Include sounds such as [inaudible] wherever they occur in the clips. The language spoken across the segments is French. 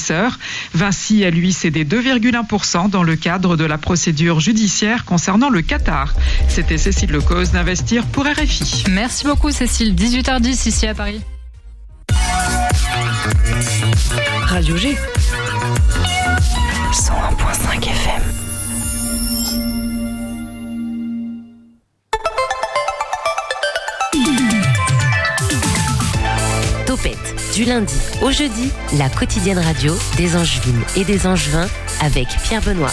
investisseurs. Vinci a lui cédé 2,1% dans le cadre de la procédure judiciaire concernant le Qatar. C'était Cécile Lecause d'Investir pour RFI. Merci beaucoup Cécile. 18h10 ici à Paris. Radio G. 101.5 FM. Du lundi au jeudi, la quotidienne radio des Angevines et des Angevins avec Pierre Benoît.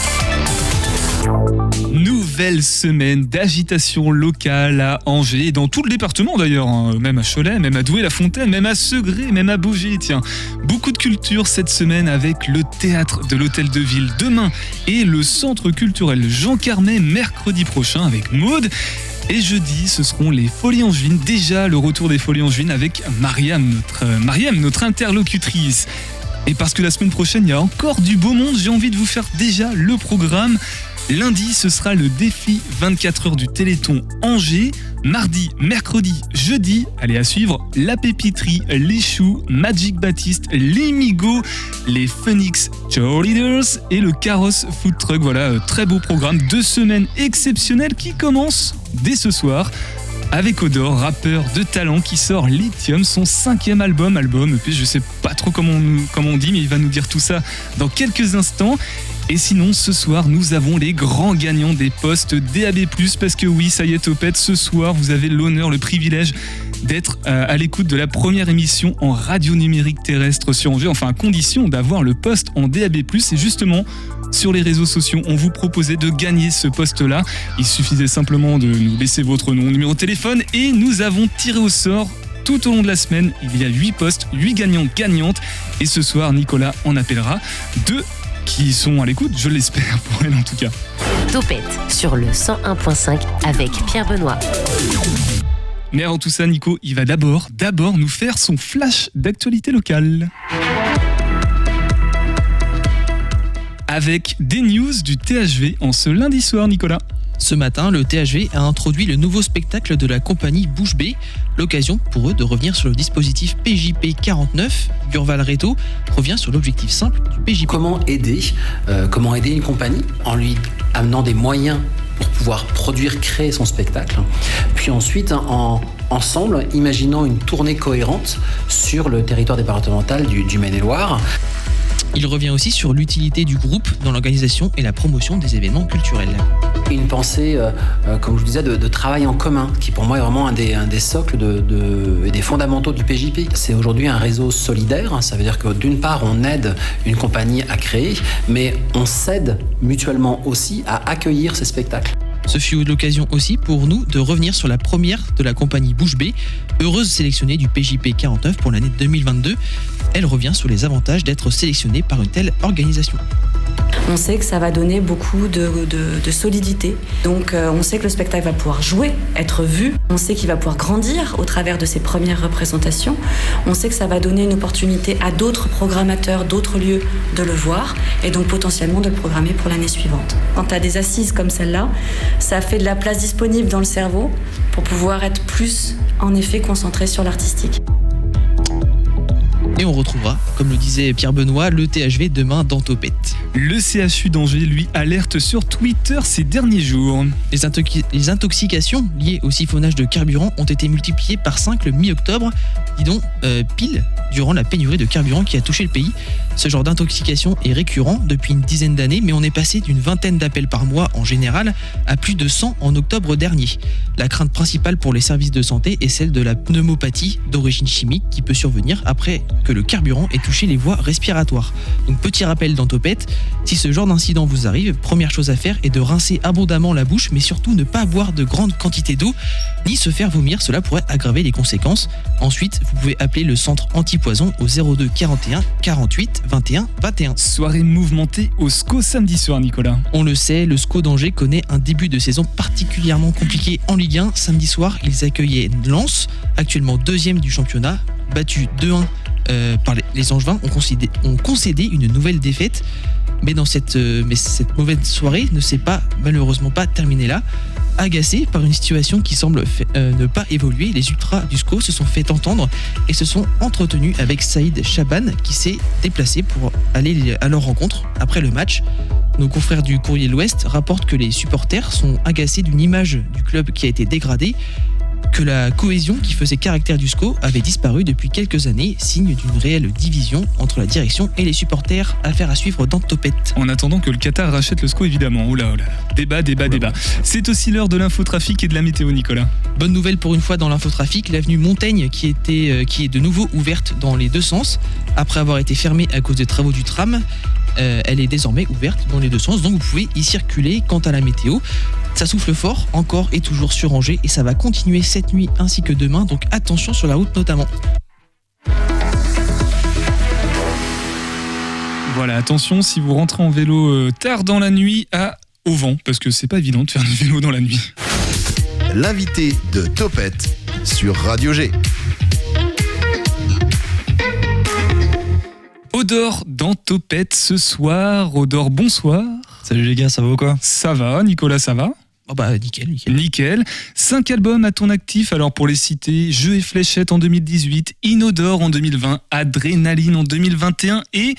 Nouvelle semaine d'agitation locale à Angers dans tout le département d'ailleurs, hein. même à Cholet, même à Douai-la-Fontaine, même à Segré, même à Beaugé. Tiens, beaucoup de culture cette semaine avec le théâtre de l'Hôtel de Ville demain et le centre culturel Jean Carmet mercredi prochain avec Maude. Et jeudi, ce seront les Folies Angevines. Déjà le retour des Folies Angevines avec Mariam, notre, euh, Mariam, notre interlocutrice. Et parce que la semaine prochaine, il y a encore du beau monde, j'ai envie de vous faire déjà le programme. Lundi, ce sera le défi 24 heures du Téléthon Angers. Mardi, mercredi, jeudi, allez à suivre La Pépiterie, Les Choux, Magic Baptiste, Les les Phoenix Cheerleaders et le Carrosse Food Truck. Voilà, euh, très beau programme. Deux semaines exceptionnelles qui commencent dès ce soir avec Odor, rappeur de talent qui sort Lithium, son cinquième album, album EP, je sais pas trop comment on dit, mais il va nous dire tout ça dans quelques instants. Et sinon, ce soir, nous avons les grands gagnants des postes DAB+, parce que oui, ça y est, Topette, ce soir, vous avez l'honneur, le privilège d'être euh, à l'écoute de la première émission en radio numérique terrestre sur Angers, enfin à condition d'avoir le poste en DAB+. Et justement, sur les réseaux sociaux, on vous proposait de gagner ce poste-là. Il suffisait simplement de nous laisser votre nom, numéro de téléphone, et nous avons tiré au sort tout au long de la semaine, il y a 8 postes, 8 gagnants gagnantes. Et ce soir, Nicolas en appellera deux qui sont à l'écoute, je l'espère pour elle en tout cas. Topette sur le 101.5 avec Pierre Benoît. Mais avant tout ça, Nico, il va d'abord, d'abord nous faire son flash d'actualité locale. Avec des news du THV en ce lundi soir, Nicolas. Ce matin, le THV a introduit le nouveau spectacle de la compagnie Bouche B, l'occasion pour eux de revenir sur le dispositif PJP 49. Gurval Reto revient sur l'objectif simple du PJP. Comment aider, euh, comment aider une compagnie en lui amenant des moyens pour pouvoir produire, créer son spectacle. Puis ensuite, en, ensemble, imaginant une tournée cohérente sur le territoire départemental du Maine-et-Loire. Il revient aussi sur l'utilité du groupe dans l'organisation et la promotion des événements culturels. Une pensée, euh, euh, comme je vous disais, de, de travail en commun, qui pour moi est vraiment un des, un des socles de, de- et des fondamentaux du PJP. C'est aujourd'hui un réseau solidaire, ça veut dire que d'une part on aide une compagnie à créer, mais on s'aide mutuellement aussi à accueillir ces spectacles. Ce fut l'occasion aussi pour nous de revenir sur la première de la compagnie Bouche B, heureuse sélectionnée du PJP 49 pour l'année 2022. Elle revient sur les avantages d'être sélectionnée par une telle organisation. On sait que ça va donner beaucoup de, solidité. Donc euh, on sait que le spectacle va pouvoir jouer, être vu. On sait qu'il va pouvoir grandir au travers de ses premières représentations. On sait que ça va donner une opportunité à d'autres programmateurs, d'autres lieux de le voir et donc potentiellement de le programmer pour l'année suivante. Quand as des assises comme celle-là, ça fait de la place disponible dans le cerveau pour pouvoir être plus en effet concentré sur l'artistique. Et on retrouvera, comme le disait Pierre Benoît, le THV demain dans Topette. Le CHU d'Angers, lui, alerte sur Twitter ces derniers jours. Les, intoxi- les intoxications liées au siphonnage de carburant ont été multipliées par 5 le mi-octobre, dis donc euh, pile durant la pénurie de carburant qui a touché le pays. Ce genre d'intoxication est récurrent depuis une dizaine d'années, mais on est passé d'une vingtaine d'appels par mois en général à plus de 100 en octobre dernier. La crainte principale pour les services de santé est celle de la pneumopathie d'origine chimique qui peut survenir après que le carburant ait touché les voies respiratoires. Donc petit rappel dans Topette, si ce genre d'incident vous arrive, première chose à faire est de rincer abondamment la bouche, mais surtout ne pas boire de grandes quantités d'eau, ni se faire vomir, cela pourrait aggraver les conséquences. Ensuite, vous pouvez appeler le centre antipoison au 02 41 48 21 21. Soirée mouvementée au SCO samedi soir, Nicolas. On le sait, le SCO d'Angers connaît un début de saison particulièrement compliqué en Ligue 1. Samedi soir, ils accueillaient Lens, actuellement deuxième du championnat, battu 2-1 euh, par les- Angevins, ont concédé, une nouvelle défaite. Mais, dans cette, euh, cette mauvaise soirée ne s'est pas malheureusement pas terminée là. Agacés par une situation qui semble euh, ne pas évoluer, les ultras du SCO se sont fait entendre et se sont entretenus avec Saïd Chaban qui s'est déplacé pour aller à leur rencontre après le match. Nos confrères du Courrier de l'Ouest rapportent que les supporters sont agacés d'une image du club qui a été dégradée, que la cohésion qui faisait caractère du SCO avait disparu depuis quelques années, signe d'une réelle division entre la direction et les supporters. Affaire à suivre dans Topette. En attendant que le Qatar rachète le SCO, évidemment. Oh là, oh là. Débat, débat, débat. C'est aussi l'heure de l'infotrafic et de la météo, Nicolas. Bonne nouvelle pour une fois dans l'infotrafic, l'avenue Montaigne qui, était, euh, qui est de nouveau ouverte dans les deux sens. Après avoir été fermée à cause des travaux du tram, euh, elle est désormais ouverte dans les deux sens, donc vous pouvez y circuler. Quant à la météo, ça souffle fort, encore et toujours sur Angers, et ça va continuer cette nuit ainsi que demain, donc attention sur la route notamment. Voilà, attention si vous rentrez en vélo euh, tard dans la nuit à au vent, parce que c'est pas évident de faire du vélo dans la nuit. L'invité de Topette sur Radio G. Odor dans Topette ce soir. Odor, bonsoir. Salut les gars, ça va ou quoi? Ça va, Nicolas, ça va? Oh bah nickel, nickel. Nickel. Cinq albums à ton actif, alors pour les citer, Jeux et Fléchettes en 2018, Inodore en 2020, Adrénaline en 2021 et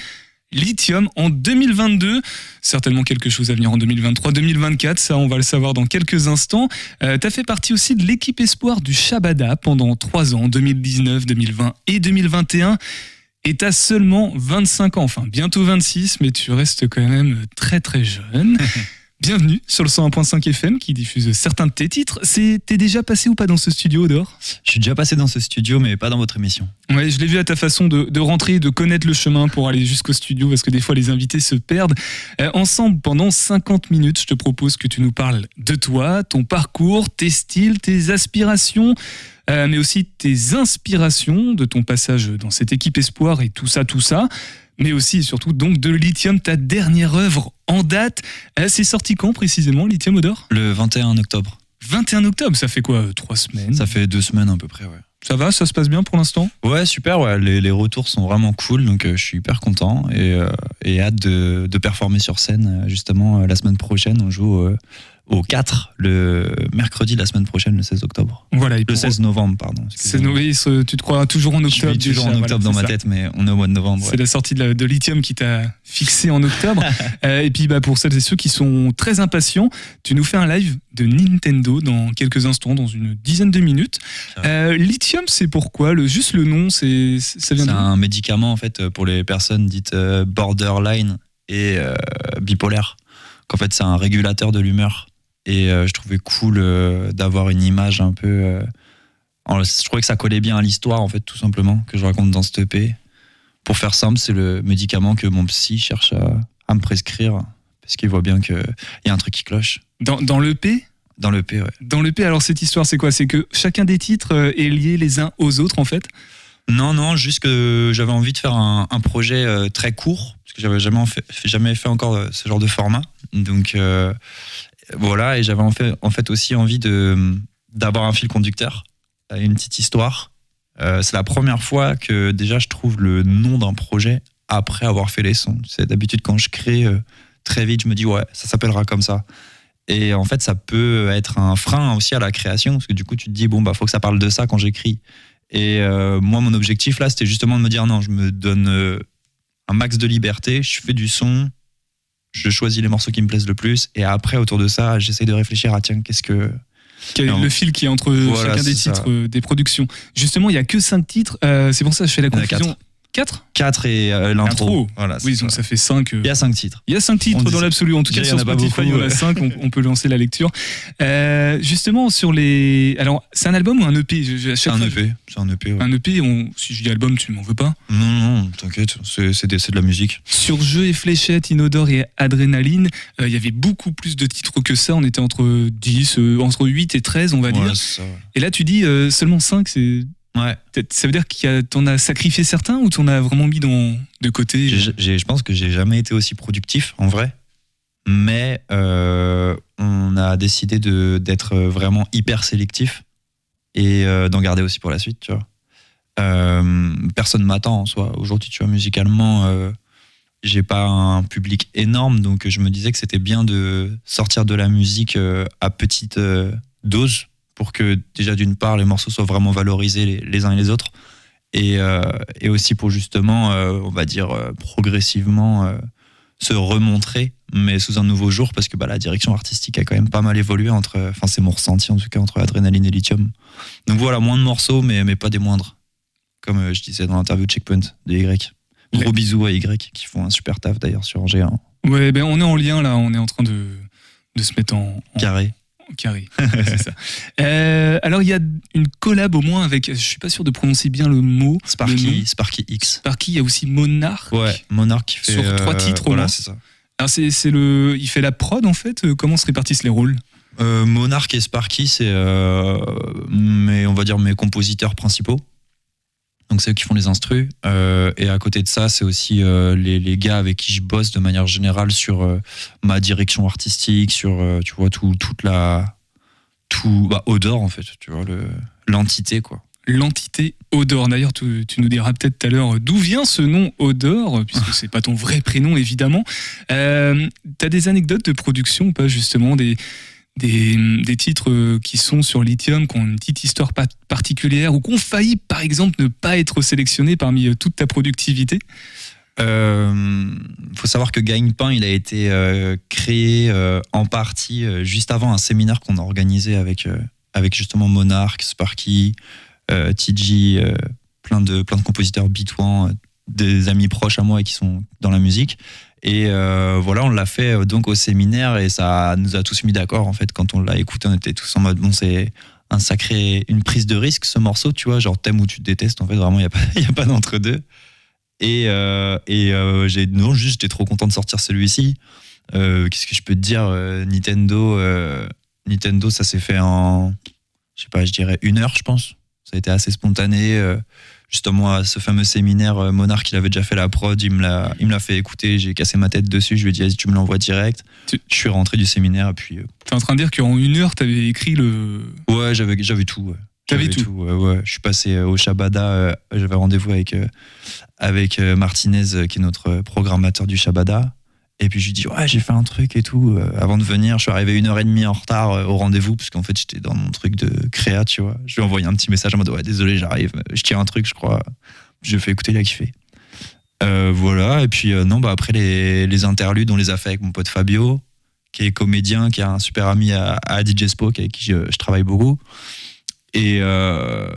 Lithium en 2022. Certainement quelque chose à venir en 2023-2024, ça on va le savoir dans quelques instants. Euh, T'as fait partie aussi de l'équipe espoir du Shabada pendant trois ans, 2019, 2020 et 2021. Et t'as seulement 25 ans, enfin bientôt 26, mais tu restes quand même très très jeune. [laughs] Bienvenue sur le 101.5 FM qui diffuse certains de tes titres. C'est- T'es déjà passé ou pas dans ce studio, Odor Je suis déjà passé dans ce studio, mais pas dans votre émission. Ouais, je l'ai vu à ta façon de, de rentrer, de connaître le chemin pour aller jusqu'au studio, parce que des fois les invités se perdent. Euh, ensemble, pendant 50 minutes, je te propose que tu nous parles de toi, ton parcours, tes styles, tes aspirations, euh, mais aussi tes inspirations de ton passage dans cette équipe Espoir et tout ça, tout ça. Mais aussi et surtout donc de Lithium, ta dernière œuvre en date. Euh, C'est sorti quand précisément, Lithium Odor? Le 21 octobre. 21 octobre, ça fait quoi Trois semaines? Ça fait deux semaines à peu près, ouais. Ça va, ça se passe bien pour l'instant? Ouais, super, ouais. Les, les retours sont vraiment cool, donc euh, je suis hyper content et, euh, et hâte de, de performer sur scène. Justement, euh, la semaine prochaine, on joue au 4, le mercredi de la semaine prochaine, le 16 octobre. Voilà, et Le pour- 16 novembre, pardon. C'est ce- tu te crois toujours en Je octobre. suis toujours déjà, en voilà, octobre dans ma ça. tête, mais on est au mois de novembre. ouais. C'est la sortie de, la- de Lithium qui t'a fixé en octobre. [laughs] Euh, et puis bah, pour celles et ceux qui sont très impatients, tu nous fais un live de Nintendo dans quelques instants, dans une dizaine de minutes. Euh, Lithium, c'est pourquoi le, Juste le nom, c'est ça vient C'est un médicament en fait pour les personnes dites euh, borderline et euh, bipolaire. Qu'en fait c'est un régulateur de l'humeur. Et euh, je trouvais cool euh, d'avoir une image un peu. euh, je trouvais que ça collait bien à l'histoire en fait tout simplement que je raconte dans cette EP. Pour faire simple, c'est le médicament que mon psy cherche à, à me prescrire parce qu'il voit bien qu'il y a un truc qui cloche Dans, dans l'EP dans l'EP. Ouais. Dans l'EP, alors cette histoire, c'est quoi? C'est que chacun des titres est lié les uns aux autres, en fait? Non, non, juste que j'avais envie de faire un, projet euh, très court, parce que j'avais jamais fait, jamais fait encore euh, ce genre de format. Donc euh, voilà, et j'avais en fait, aussi envie d'avoir un fil conducteur, une petite histoire. C'est la première fois que déjà je trouve le nom d'un projet après avoir fait les sons. C'est d'habitude quand je crée très vite, je me dis ouais, ça s'appellera comme ça. Et en fait, ça peut être un frein aussi à la création, parce que du coup, tu te dis bon bah faut que ça parle de ça quand j'écris. Et euh, moi, mon objectif là, c'était justement de me dire non, je me donne euh, un max de liberté, je fais du son, je choisis les morceaux qui me plaisent le plus, et après, autour de ça, j'essaie de réfléchir à tiens, qu'est-ce que. Quel est le fil qui est entre Voilà, chacun des ça. titres euh, des productions? Justement, il y a que cinq titres. euh, c'est pour ça que je fais la confusion. Quatre 4 et euh, L'intro. l'intro. Voilà, Oui, donc ça. fait cinq. euh, Il y a 5 titres. Il y a cinq titres On dans l'absolu. En tout cas, Il y sur en a pas Spotify, il y en beaucoup, a ouais. cinq. On, on peut lancer la lecture. Euh, justement, sur les. Alors, c'est un album ou un EP Je- je- à C'est un EP. C'est un EP. ouais. Un EP, on- si je dis album, tu m'en veux pas. Non, non, t'inquiète, c'est c'est des- c'est de la musique. Sur Jeux et Fléchettes, Inodore et Adrénaline, euh, il y avait beaucoup plus de titres que ça. On était entre 10, euh, entre 8 et 13, on va Ouais, dire. c'est ça, ouais. Et là, tu dis euh, seulement 5, c'est. Ouais. Ça veut dire que t'en as sacrifié certains ou t'en as vraiment mis dans, de côté j'ai- je pense que j'ai jamais été aussi productif en vrai, mais euh, on a décidé d'être vraiment hyper sélectif et euh, d'en garder aussi pour la suite, tu vois. Euh, personne m'attend en soi. Aujourd'hui, tu vois, musicalement, euh, j'ai pas un public énorme, donc je me disais que c'était bien de sortir de la musique euh, à petite euh, dose pour que déjà d'une part les morceaux soient vraiment valorisés les, les uns et les autres, et, euh, et aussi pour justement, euh, on va dire euh, progressivement euh, se remontrer, mais sous un nouveau jour, parce que bah, la direction artistique a quand même pas mal évolué entre, enfin c'est mon ressenti en tout cas entre Adrénaline et Lithium. Donc voilà, moins de morceaux, mais, mais pas des moindres, comme je disais dans l'interview de Checkpoint de Y. Gros bisous à Y qui font un super taf d'ailleurs sur G1. Ouais, ben on est en lien là, on est en train de, de se mettre en, en- Carré. Carré. [laughs] C'est ça. Euh, alors il y a une collab au moins avec, je suis pas sûr de prononcer bien le mot. le. Sparky, Sparky X. Sparky, il y a aussi Monarch. Ouais, Monarch qui fait. Sur trois titres au Voilà, moins. c'est ça. Alors c'est, c'est le, il fait la prod en fait. Euh, Comment se répartissent les rôles? Euh, Monarch et Sparky, c'est euh, mes, on va dire mes compositeurs principaux. Donc c'est eux qui font les instrus. Euh, et à côté de ça, c'est aussi euh, les, les gars avec qui je bosse de manière générale sur euh, ma direction artistique, sur tu vois tout, toute la tout bah, Odor en fait, tu vois le l'entité quoi. L'entité Odor. D'ailleurs, tu, tu nous diras peut-être tout à l'heure d'où vient ce nom Odor, puisque [laughs] c'est pas ton vrai prénom évidemment. T'as des anecdotes de production ou pas justement des des, titres euh, qui sont sur Lithium, qui ont une petite histoire pa- particulière ou qui ont failli, par exemple, ne pas être sélectionnés parmi euh, toute ta productivité Euh, faut savoir que Gagne-Pain, il a été créé en partie juste avant un séminaire qu'on a organisé avec, avec justement Monarch, Sparky, TG, plein, de, plein de compositeurs beatouans, euh, des amis proches à moi et qui sont dans la musique. Et euh, voilà, on l'a fait euh, donc au séminaire et ça nous a tous mis d'accord en fait. Quand on l'a écouté, on était tous en mode bon, c'est un sacré, une prise de risque ce morceau, tu vois, genre thème où tu te détestes en fait, vraiment, il n'y a pas, [laughs] pas d'entre-deux. Et, euh, et euh, non juste j'étais trop content de sortir celui-ci. Qu'est-ce que je peux te dire Nintendo, Nintendo, ça s'est fait en, je sais pas, je dirais une heure, je pense. Ça a été assez spontané. Justement, à ce fameux séminaire, euh, Monarch, il avait déjà fait la prod, il me l'a, il me l'a fait écouter. J'ai cassé ma tête dessus. Je lui ai dit, vas-y, tu me l'envoies direct. Tu- Je suis rentré du séminaire et puis, euh, T'es en train de dire qu'en une heure, t'avais écrit le. ouais, j'avais, j'avais tout. ouais. J'avais tout. ouais, ouais. Je suis passé euh, au Shabada. euh, J'avais rendez-vous avec, euh, avec Martinez, qui est notre programmateur du Shabada. Et puis je lui dis, ouais, j'ai fait un truc et tout. Euh, avant de venir, je suis arrivé une heure et demie en retard euh, au rendez-vous, parce qu'en fait, j'étais dans mon truc de créa, tu vois. Je lui ai envoyé un petit message en mode, ouais, désolé, j'arrive. Je tiens un truc, je crois. Je fais écouter, il a kiffé. Euh, voilà. Et puis, euh, non, bah, après, les, les interludes, on les a fait avec mon pote Fabio, qui est comédien, qui est un super ami à, à DJ Spoke, avec qui je, travaille beaucoup. Et, euh,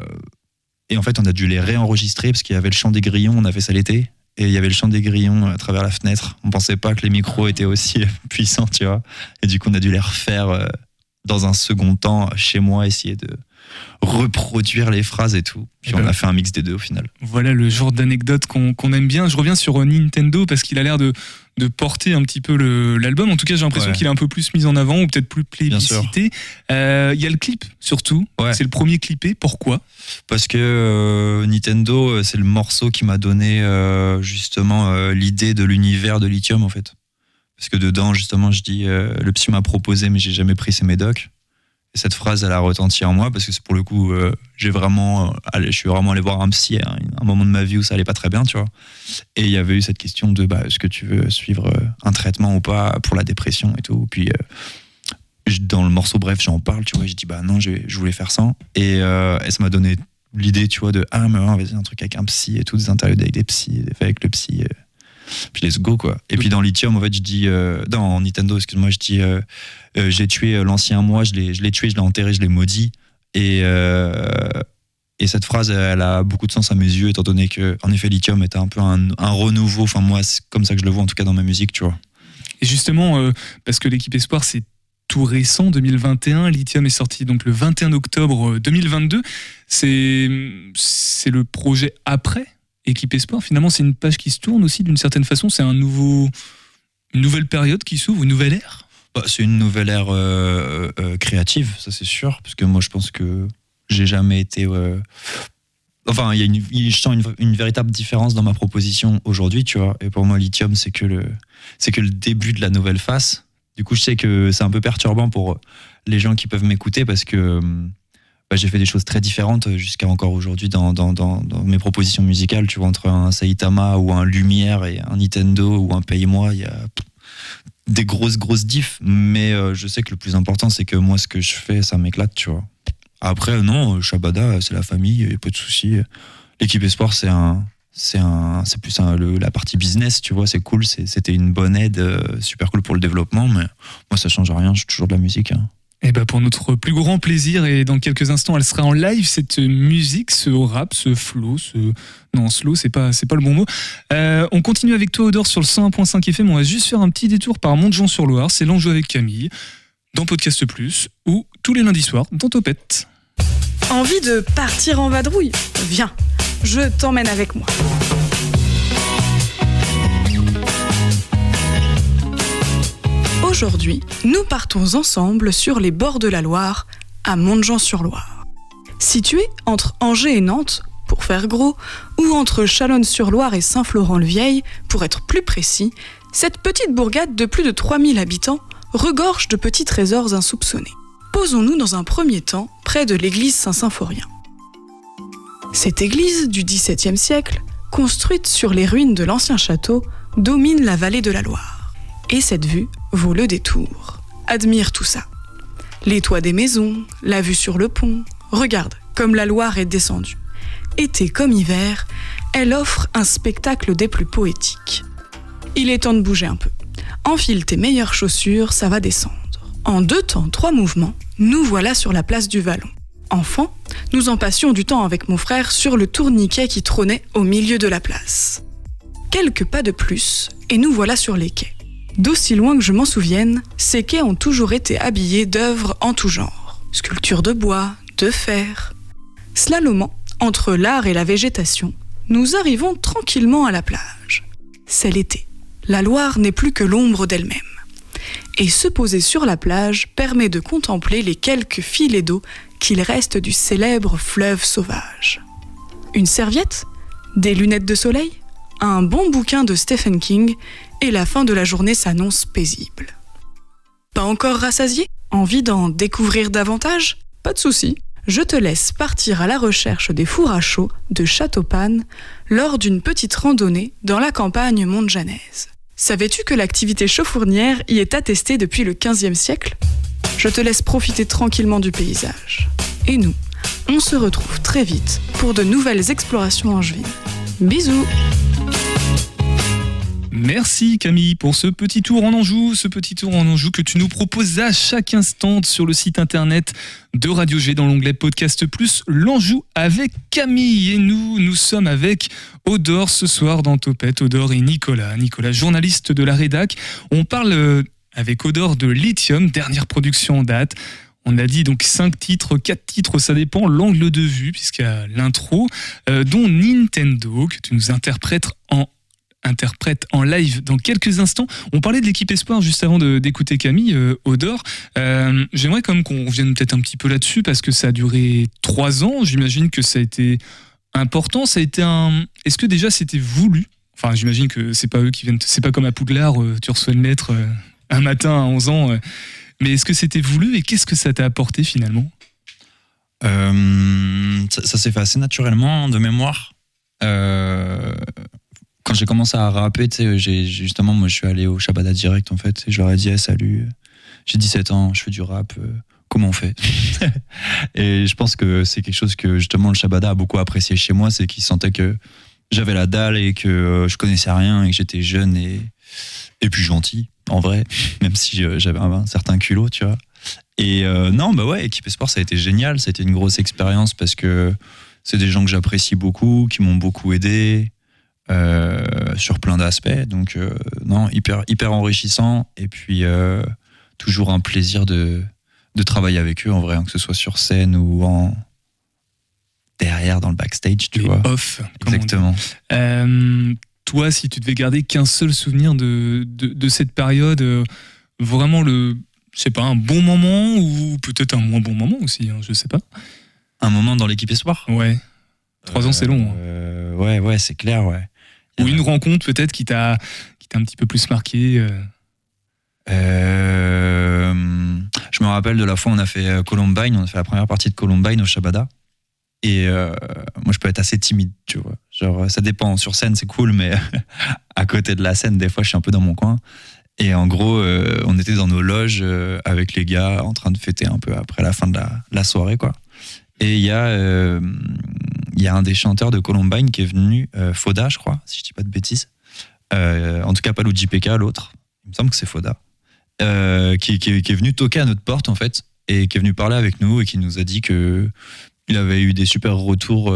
et en fait, on a dû les réenregistrer parce qu'il y avait le chant des grillons, on a fait ça l'été. Et il y avait le chant des grillons à travers la fenêtre. On pensait pas que les micros étaient aussi [laughs] puissants, tu vois. Et du coup, on a dû les refaire euh, dans un second temps chez moi, essayer de reproduire les phrases et tout. Puis Eh on ben, a fait un mix des deux au final. Voilà le genre d'anecdote qu'on aime bien. Je reviens sur euh, Nintendo parce qu'il a l'air de, de porter un petit peu l'album. En tout cas, j'ai l'impression Ouais. qu'il est un peu plus mis en avant ou peut-être plus plébiscité. Euh, Il y a le clip surtout. Ouais. C'est le premier clippé. Pourquoi? Parce que euh, Nintendo, c'est le morceau qui m'a donné euh, justement l'idée de l'univers de Lithium en fait. Parce que dedans, justement, je dis le psy m'a proposé, mais j'ai jamais pris ses médocs. Et cette phrase, elle a retenti en moi parce que c'est pour le coup, euh, j'ai vraiment, euh, je suis vraiment allé voir un psy à un, un moment de ma vie où ça allait pas très bien, tu vois. Et il y avait eu cette question de, bah, est-ce que tu veux suivre euh, un traitement ou pas pour la dépression et tout. Puis dans le morceau, bref, j'en parle, tu vois. Je dis, bah non, je, voulais faire ça. Et, euh, ça m'a donné l'idée, tu vois, de, ah, mais vas-y, un truc avec un psy et tout, des interludes avec des psys, avec le psy. Puis let's go, quoi. Et puis dans Lithium, en fait, je dis, euh, dans Nintendo, excuse-moi, je dis, euh, euh, j'ai tué l'ancien moi, je l'ai tué, je l'ai enterré, je l'ai maudit. Et, et cette phrase, elle a beaucoup de sens à mes yeux, étant donné que, en effet, Lithium était un peu un, un renouveau. Enfin, moi, c'est comme ça que je le vois, en tout cas, dans ma musique, tu vois. Et justement, euh, parce que l'équipe Espoir, c'est tout récent, 2021. Lithium est sorti donc le 21 octobre euh, 2022. C'est c'est le projet après équipe Espoir. Finalement, c'est une page qui se tourne aussi d'une certaine façon. C'est un nouveau, une nouvelle période qui s'ouvre, une nouvelle ère. Bah, c'est une nouvelle ère euh, euh, créative, ça c'est sûr, parce que moi je pense que j'ai jamais été. euh, Enfin, y a une, je sens une, une véritable différence dans ma proposition aujourd'hui, tu vois. Et pour moi, Lithium, c'est que le, c'est que le début de la nouvelle face. Du coup, je sais que c'est un peu perturbant pour les gens qui peuvent m'écouter parce que, bah, j'ai fait des choses très différentes euh, jusqu'à encore aujourd'hui dans, mes propositions musicales. Tu vois, entre un Saitama ou un Lumière et un Nintendo ou un Paye-moi, il y a des grosses, grosses diffs. Mais euh, je sais que le plus important, c'est que moi, ce que je fais, ça m'éclate, tu vois. Après, non, euh, Shabada, c'est la famille, il a pas de souci. L'équipe Esport, c'est un. C'est un, c'est plus la partie business, tu vois, c'est cool, c'était une bonne aide, super cool pour le développement, mais moi ça change rien, je fais toujours de la musique. hein. Et bah pour notre plus grand plaisir, et dans quelques instants, elle sera en live, cette musique, ce rap, ce flow, ce... Non, slow, c'est pas, pas le bon mot. Euh, on continue avec toi, Odor, sur le 101.5 FM. On va juste faire un petit détour par Montjean-sur-Loire. C'est l'enjeu avec Camille, dans Podcast Plus, ou tous les lundis soirs, dans Topette. Envie de partir en vadrouille? Viens, je t'emmène avec moi. Aujourd'hui, nous partons ensemble sur les bords de la Loire, à Montjean-sur-Loire. Situé entre Angers et Nantes, pour faire gros, ou entre Chalonne-sur-Loire et Saint-Florent-le-Vieil, pour être plus précis, cette petite bourgade de plus de 3000 habitants regorge de petits trésors insoupçonnés. Posons-nous dans un premier temps près de l'église Saint-Symphorien. Cette église du XVIIe siècle, construite sur les ruines de l'ancien château, domine la vallée de la Loire. Et cette vue vaut le détour. Admire tout ça. Les toits des maisons, la vue sur le pont. Regarde comme la Loire est descendue. Été comme hiver, elle offre un spectacle des plus poétiques. Il est temps de bouger un peu. Enfile tes meilleures chaussures, ça va descendre. En deux temps, trois mouvements, nous voilà sur la place du Vallon. Enfant, nous en passions du temps avec mon frère sur le tourniquet qui trônait au milieu de la place. Quelques pas de plus, et nous voilà sur les quais. D'aussi loin que je m'en souvienne, ces quais ont toujours été habillés d'œuvres en tout genre. Sculptures de bois, de fer. Slalomant entre l'art et la végétation, nous arrivons tranquillement à la plage. C'est l'été. La Loire n'est plus que l'ombre d'elle-même. Et se poser sur la plage permet de contempler les quelques filets d'eau qu'il reste du célèbre fleuve sauvage. Une serviette? Des lunettes de soleil? Un bon bouquin de Stephen King et la fin de la journée s'annonce paisible. Pas encore rassasié? Envie d'en découvrir davantage? Pas de souci. Je te laisse partir à la recherche des fours à chaud de Châteaupanne lors d'une petite randonnée dans la campagne montjanaise. Savais-tu que l'activité chauffournière y est attestée depuis le XVe siècle? Je te laisse profiter tranquillement du paysage. Et nous, on se retrouve très vite pour de nouvelles explorations angevines. Bisous Merci Camille pour ce petit tour en Anjou, ce petit tour en Anjou que tu nous proposes à chaque instant sur le site internet de Radio G dans l'onglet Podcast Plus, l'Anjou avec Camille. Et nous, nous sommes avec Odor ce soir dans Topette, Odor et Nicolas. Nicolas, journaliste de la rédac. On parle euh, avec Odor de Lithium, dernière production en date. On a dit donc 5 titres, 4 titres, ça dépend l'angle de vue, puisqu'il y a l'intro, euh, dont Nintendo, que tu nous interprètes en interprète en live dans quelques instants. On parlait de l'équipe Espoir juste avant d'écouter Camille euh, Odor. Euh, J'aimerais quand même qu'on revienne peut-être un petit peu là-dessus parce que ça a duré trois ans. J'imagine que ça a été important. Ça a été un. Est-ce que déjà c'était voulu? Enfin, j'imagine que c'est pas eux qui viennent. C'est pas comme à Poudlard, euh, tu reçois une lettre euh, un matin à 11 ans. mais est-ce que c'était voulu et qu'est-ce que ça t'a apporté finalement? Ça ça s'est fait assez naturellement de mémoire. Euh, quand j'ai commencé à rapper, tu sais, j'ai justement, moi, je suis allé au Shabada direct, en fait, et je leur ai dit, Eh, salut, j'ai 17 ans, je fais du rap, euh, comment on fait? [laughs] Et je pense que c'est quelque chose que, justement, le Shabada a beaucoup apprécié chez moi, c'est qu'ils sentaient que j'avais la dalle et que euh, je connaissais rien et que j'étais jeune et, et puis gentil, en vrai, [laughs] même si euh, j'avais un, certain culot, tu vois. Et euh, non, bah ouais, équipe sport, ça a été génial. Ça a été une grosse expérience parce que c'est des gens que j'apprécie beaucoup, qui m'ont beaucoup aidé euh, sur plein d'aspects. Donc, euh, non, hyper, hyper enrichissant. Et puis, euh, toujours un plaisir de, de travailler avec eux, en vrai, hein, que ce soit sur scène ou en derrière, dans le backstage, tu vois. Off. Exactement. Toi, si tu devais garder qu'un seul souvenir de, de, de cette période, vraiment le, je sais pas, un bon moment ou peut-être un moins bon moment aussi, hein, je sais pas. Un moment dans l'équipe espoir Ouais. Trois ans, c'est long. hein. Ouais, ouais, c'est clair, ouais. Ou une rencontre peut-être qui t'a un petit peu plus marqué. euh. Euh, je me rappelle de la fois où on a fait euh, Columbine, on a fait la première partie de Columbine au Shabada. Et moi, je peux être assez timide, tu vois. Genre, ça dépend. Sur scène, c'est cool, mais [laughs] à côté de la scène, des fois, je suis un peu dans mon coin. Et en gros, on était dans nos loges avec les gars en train de fêter un peu après la fin de la, la soirée, quoi. Et il y, a, y a un des chanteurs de Columbine qui est venu, euh, Foda, je crois, si je dis pas de bêtises. Euh, en tout cas, pas Luigi PK, l'autre. Il me semble que c'est Foda. Euh, qui, qui- qui est venu toquer à notre porte, en fait, et qui est venu parler avec nous et qui nous a dit que il avait eu des super retours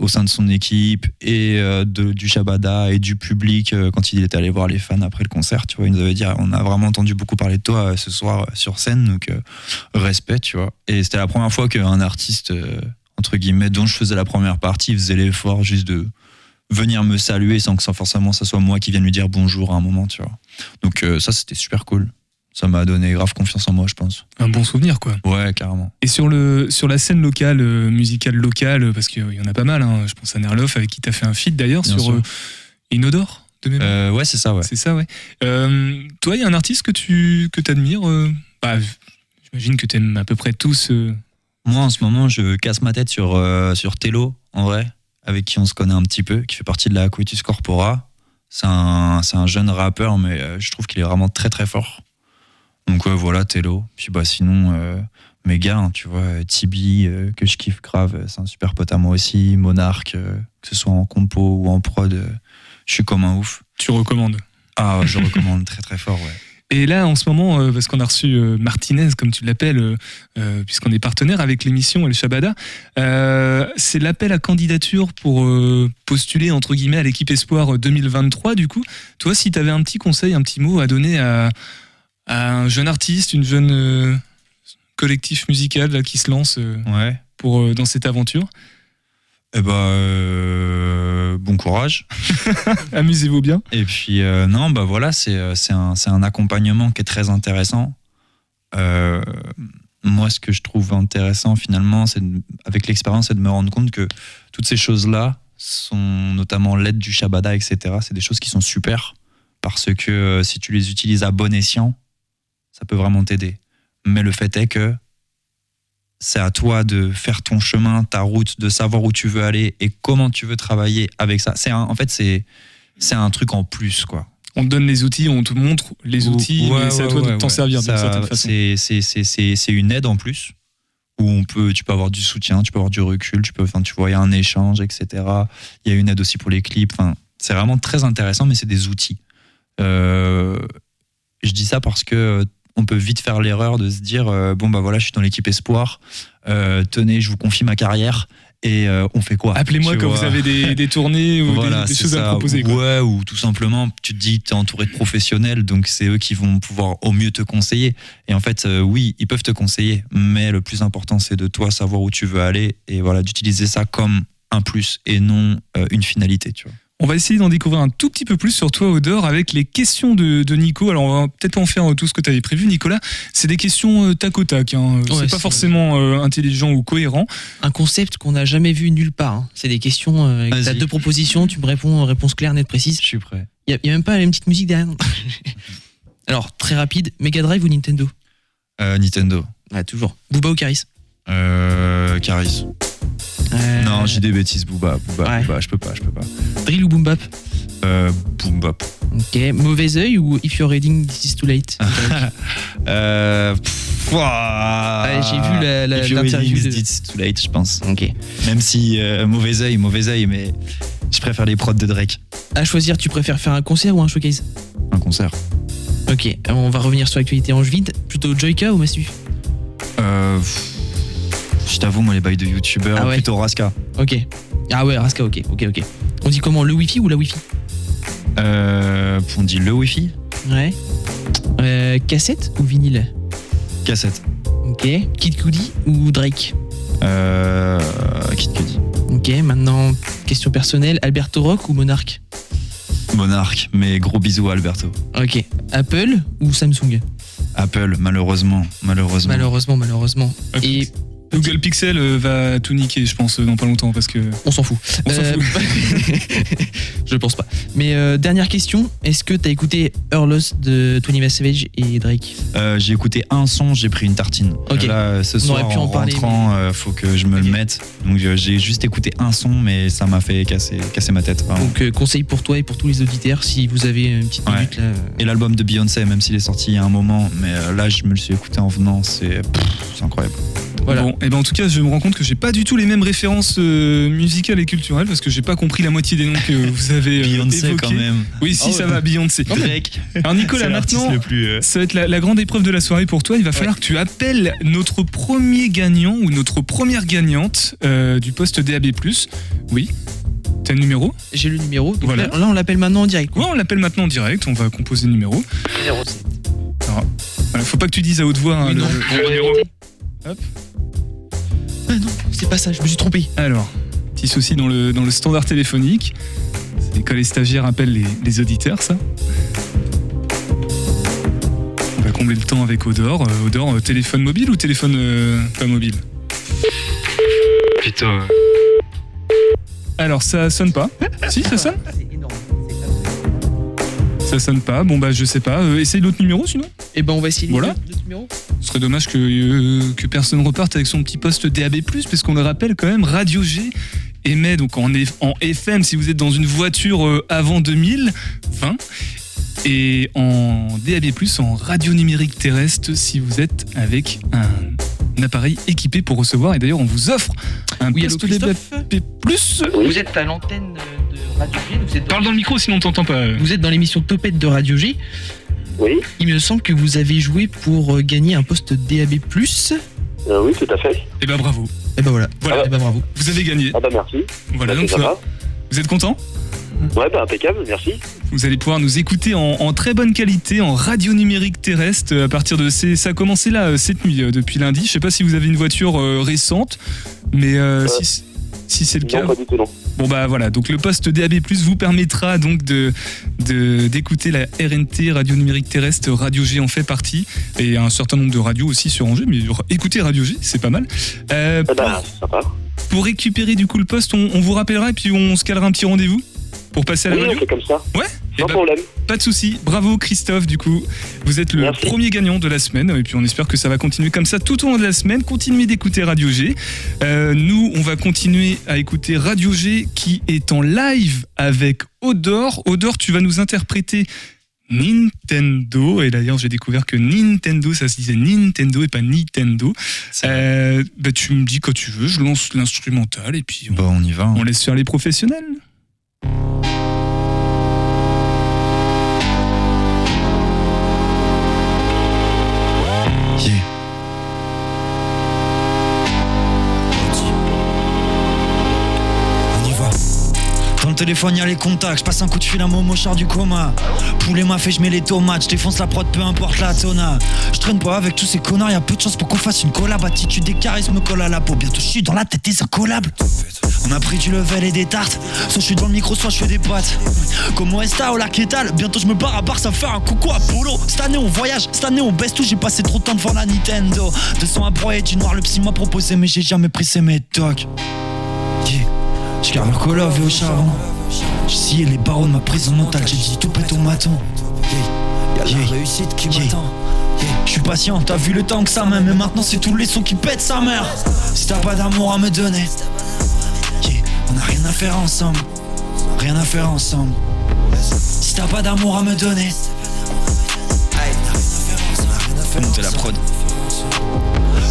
au sein de son équipe et de, du Shabada et du public quand il était allé voir les fans après le concert. Tu vois, il nous avait dit ah, on a vraiment entendu beaucoup parler de toi ce soir sur scène, donc respect, tu vois. Et c'était la première fois qu'un artiste entre guillemets dont je faisais la première partie faisait l'effort juste de venir me saluer sans que sans forcément ça soit moi qui vienne lui dire bonjour à un moment, tu vois. Donc euh, ça c'était super cool. Ça m'a donné grave confiance en moi, je pense. Un bon souvenir, quoi. Ouais, carrément. Et sur, le, sur la scène locale, euh, musicale locale, parce qu'il y en a pas mal, hein, je pense à Nerloff avec qui tu as fait un feat d'ailleurs sur euh, Inodore de. Euh, ouais, c'est ça, ouais. C'est ça, ouais. Toi, il y a un artiste que tu que admires bah, J'imagine que tu aimes à peu près tous. Moi, en ce moment, je casse ma tête sur, euh, sur Tello, en vrai, avec qui on se connaît un petit peu, qui fait partie de la Coitus Corpora. C'est un, un jeune rappeur, mais euh, je trouve qu'il est vraiment très très fort. Donc ouais, voilà, Tello. Puis bah sinon, euh, mes gars, hein, tu vois, Tibi, euh, que je kiffe grave, c'est un super pote à moi aussi. Monarque, que ce soit en compo ou en prod, je suis comme un ouf. Tu recommandes? Ah, je recommande très très fort, ouais. Et là, en ce moment, euh, parce qu'on a reçu euh, Martinez, comme tu l'appelles, euh, puisqu'on est partenaire avec l'émission El Shabada, c'est l'appel à candidature pour postuler, entre guillemets, à l'équipe Espoir 2023. Du coup, toi, si tu avais un petit conseil, un petit mot à donner à, à un jeune artiste, une jeune collectif musical là, qui se lance Ouais. pour, dans cette aventure, Eh bah, euh, bon courage. [laughs] amusez-vous bien. Et puis, euh, non, bah voilà, c'est euh, c'est un, c'est un accompagnement qui est très intéressant. Euh, moi, ce que je trouve intéressant finalement, c'est de- avec l'expérience, c'est de me rendre compte que toutes ces choses-là sont notamment l'aide du Shabada, etc. C'est des choses qui sont super parce que si tu les utilises à bon escient, ça peut vraiment t'aider. Mais le fait est que c'est à toi de faire ton chemin, ta route, de savoir où tu veux aller et comment tu veux travailler avec ça. C'est en fait, c'est c'est un truc en plus, quoi. On te donne les outils, on te montre les outils, Ouais, mais c'est à ouais, toi de ouais, t'en servir d'une certaine façon. C'est une aide en plus où on peut, tu peux avoir du soutien, tu peux avoir du recul, tu peux, enfin, tu vois, il y a un échange, etc. Il y a une aide aussi pour les clips. Enfin, c'est vraiment très intéressant, mais c'est des outils. Euh, je dis ça parce que euh, on peut vite faire l'erreur de se dire euh, bon bah voilà, je suis dans l'équipe espoir. euh, tenez, je vous confie ma carrière et euh, on fait quoi Appelez-moi quand vois vous avez des, des tournées ou des- voilà, des, c'est choses à me proposer. quoi. Ouais, ou tout simplement, tu te dis que tu es entouré de professionnels, donc c'est eux qui vont pouvoir au mieux te conseiller. Et en fait, oui, ils peuvent te conseiller, mais le plus important, c'est de toi savoir où tu veux aller et voilà, d'utiliser ça comme un plus et non une finalité, tu vois. On va essayer d'en découvrir un tout petit peu plus sur toi, Odor, avec les questions de, de Nico. Alors, on va peut-être pas en faire tout ce que tu avais prévu, Nicolas. C'est des questions euh, tac au tac. Hein. Ouais, c'est pas forcément euh, intelligent ou cohérent. Un concept qu'on n'a jamais vu nulle part. hein. C'est des questions, euh, Vas-y. t'as deux propositions, tu me réponds, euh, réponse claire, nette, précise. Je suis prêt. Il n'y a, même pas une petite musique derrière. [laughs] Alors, très rapide, Mega Drive ou Nintendo? Euh, Nintendo. Ouais, toujours. Booba ou Caris? Euh, Caris. Euh, Non, j'ai des bêtises, Booba. Booba, Ouais. Booba, je peux pas, je peux pas. Drill ou Boom Bap Euh, boom bap. Ok. Mauvais œil ou If You're Reading, This Is Too Late? [laughs] Euh, pff, ouah. Ouais, J'ai vu la- la- If you're l'interview reading de- this, it's too late, je pense. Ok. Même si euh, mauvais œil, mauvais œil, mais je préfère les prods de Drake. À choisir, tu préfères faire un concert ou un showcase? Un concert. Ok. On va revenir sur l'actualité angevine. Plutôt Joyka ou Massif Euh, pff, je t'avoue, moi, les bails de youtubeurs, Ah ouais. plutôt Raska. Ok. Ah ouais, Raska, ok, ok, ok. On dit comment, le Wi-Fi ou la Wi-Fi? Euh, on dit le Wi-Fi Ouais. Euh, cassette ou vinyle? Cassette. Ok. Kid Cudi ou Drake? Euh, Kid Cudi. Ok, maintenant, question personnelle, Alberto Rock ou Monarch? Monarch, mais gros bisous à Alberto. Ok. Apple ou Samsung? Apple, malheureusement. Malheureusement. Malheureusement, malheureusement. Et Google Pixel euh, va tout niquer, je pense, euh, dans pas longtemps, parce que. On s'en fout. On s'en Euh, [laughs] je pense pas. Mais euh, dernière question, est-ce que t'as écouté Earless de 21 Savage et Drake? Euh, j'ai écouté un son, j'ai pris une tartine. Ok. Là, ce On soir, aurait pu en en, parler, rentrant, euh, faut que je me le mette. Donc euh, j'ai juste écouté un son, mais ça m'a fait casser, casser ma tête. vraiment. Donc euh, conseil pour toi et pour tous les auditeurs si vous avez une petite Ouais. minute là. Et l'album de Beyoncé, même s'il est sorti il y a un moment, mais euh, là, je me le suis écouté en venant, c'est incroyable. Voilà. Bon, et ben en tout cas, je me rends compte que j'ai pas du tout les mêmes références euh, musicales et culturelles parce que j'ai pas compris la moitié des noms que [laughs] vous avez euh, Beyoncé évoqués. quand même. Oui, si Oh, ça va, Beyoncé. Drake. Alors Nicolas, maintenant, le plus, euh, ça va être la, la grande épreuve de la soirée pour toi. Il va falloir que tu appelles notre premier gagnant ou notre première gagnante euh, du poste DAB+. Oui. T'as le numéro? J'ai le numéro. Donc Voilà. là, là, on l'appelle maintenant en direct. Ouais, on l'appelle maintenant en direct. On va composer le numéro. Numéro 7. Alors, faut pas que tu dises à haute voix hein, Oui, le, non. le numéro. Hop. C'est pas ça, je me suis trompé. Alors, petit souci dans le, dans le standard téléphonique. C'est quand les stagiaires appellent les, les auditeurs, ça. On va combler le temps avec Odor. Euh, Odor, euh, téléphone mobile ou téléphone euh, pas mobile Putain. Alors, ça sonne pas. [laughs] si, ça sonne Ça sonne pas. Bon, bah, je sais pas. Euh, essaye l'autre numéro sinon Et ben on va essayer Voilà. deux numéros. Ce serait dommage que, euh, que personne reparte avec son petit poste DAB+, parce qu'on le rappelle quand même, Radio G émet donc en, F- en FM si vous êtes dans une voiture euh, avant 2020, et en DAB+, en radio numérique terrestre si vous êtes avec un, un appareil équipé pour recevoir, et d'ailleurs on vous offre un Oui, poste DAB+. Vous êtes à l'antenne de Radio G. Vous êtes, Parle dans le micro sinon on t'entend pas. vous êtes dans l'émission Topette de Radio G. Oui, Il me semble que vous avez joué pour euh, gagner un poste DAB+. euh, oui, tout à fait. Et bah bravo. Et ben voilà. Voilà. Et ben bravo. Vous avez gagné. Ah bah merci. Voilà, Bah, donc c'est sympa. vous êtes content? Ouais, bah impeccable, merci. Vous allez pouvoir nous écouter en, en très bonne qualité, en radio numérique terrestre, euh, à partir de ces... Ça a commencé là, cette nuit, depuis lundi. Je sais pas si vous avez une voiture euh, récente, mais euh, si, si c'est le cas... Non, pas du tout, non. Bon bah voilà, donc le poste DAB+, vous permettra donc de d'écouter la RNT, Radio Numérique Terrestre, Radio G en fait partie, et un certain nombre de radios aussi sur Angers, mais écoutez Radio G, c'est pas mal. Euh, Ah bah, c'est sympa. pour récupérer du coup le poste, on, on vous rappellera et puis on se calera un petit rendez-vous pour passer à la Oui, radio on fait comme ça. Ouais Eh Sans ben, problème. Pas de souci. Bravo Christophe, du coup. Vous êtes le Merci. premier gagnant de la semaine. Et puis on espère que ça va continuer comme ça tout au long de la semaine. Continuez d'écouter Radio G. Euh, nous, on va continuer à écouter Radio G qui est en live avec Odor. Odor, tu vas nous interpréter Nintendo. Et d'ailleurs, j'ai découvert que Nintendo, ça se disait Nintendo et pas Nintendo. Euh, bah, tu me dis quand tu veux. Je lance l'instrumental et puis on, Bah, on y va. hein. on laisse faire les professionnels. Téléphone, y'a les contacts. Je passe un coup de fil à mon mochard du coma. Poulet m'a fait, je mets les tomates. Je défonce la prod, peu importe la tona. Je traîne pas avec tous ces connards. Y'a peu de chance pour qu'on fasse une collab. Attitude et charisme me colle à la peau. Bientôt, je suis dans la tête des incollables. On a pris du level et des tartes. Soit je suis dans le micro, soit je fais des pattes. Comme Westa ou la Kétal. Bientôt, je me barre à Barça faire un coucou à Polo. Cette année, on voyage. Cette année, on baisse tout. J'ai passé trop de temps devant la Nintendo. De son à broyer du noir. Le psy m'a proposé, mais j'ai jamais pris ses médocs. Je garde le collab au charbon. J'ai scié les barreaux de ma prison mentale. J'ai dit tout maton. Yeah. Y'a la réussite qui m'attend. Je suis patient, t'as vu le temps que ça met, mais maintenant c'est tous les sons qui pètent sa mère. Si t'as pas d'amour à me donner, on a rien à faire ensemble. Rien à faire ensemble. Si t'as pas d'amour à me donner, Faut monter la prod.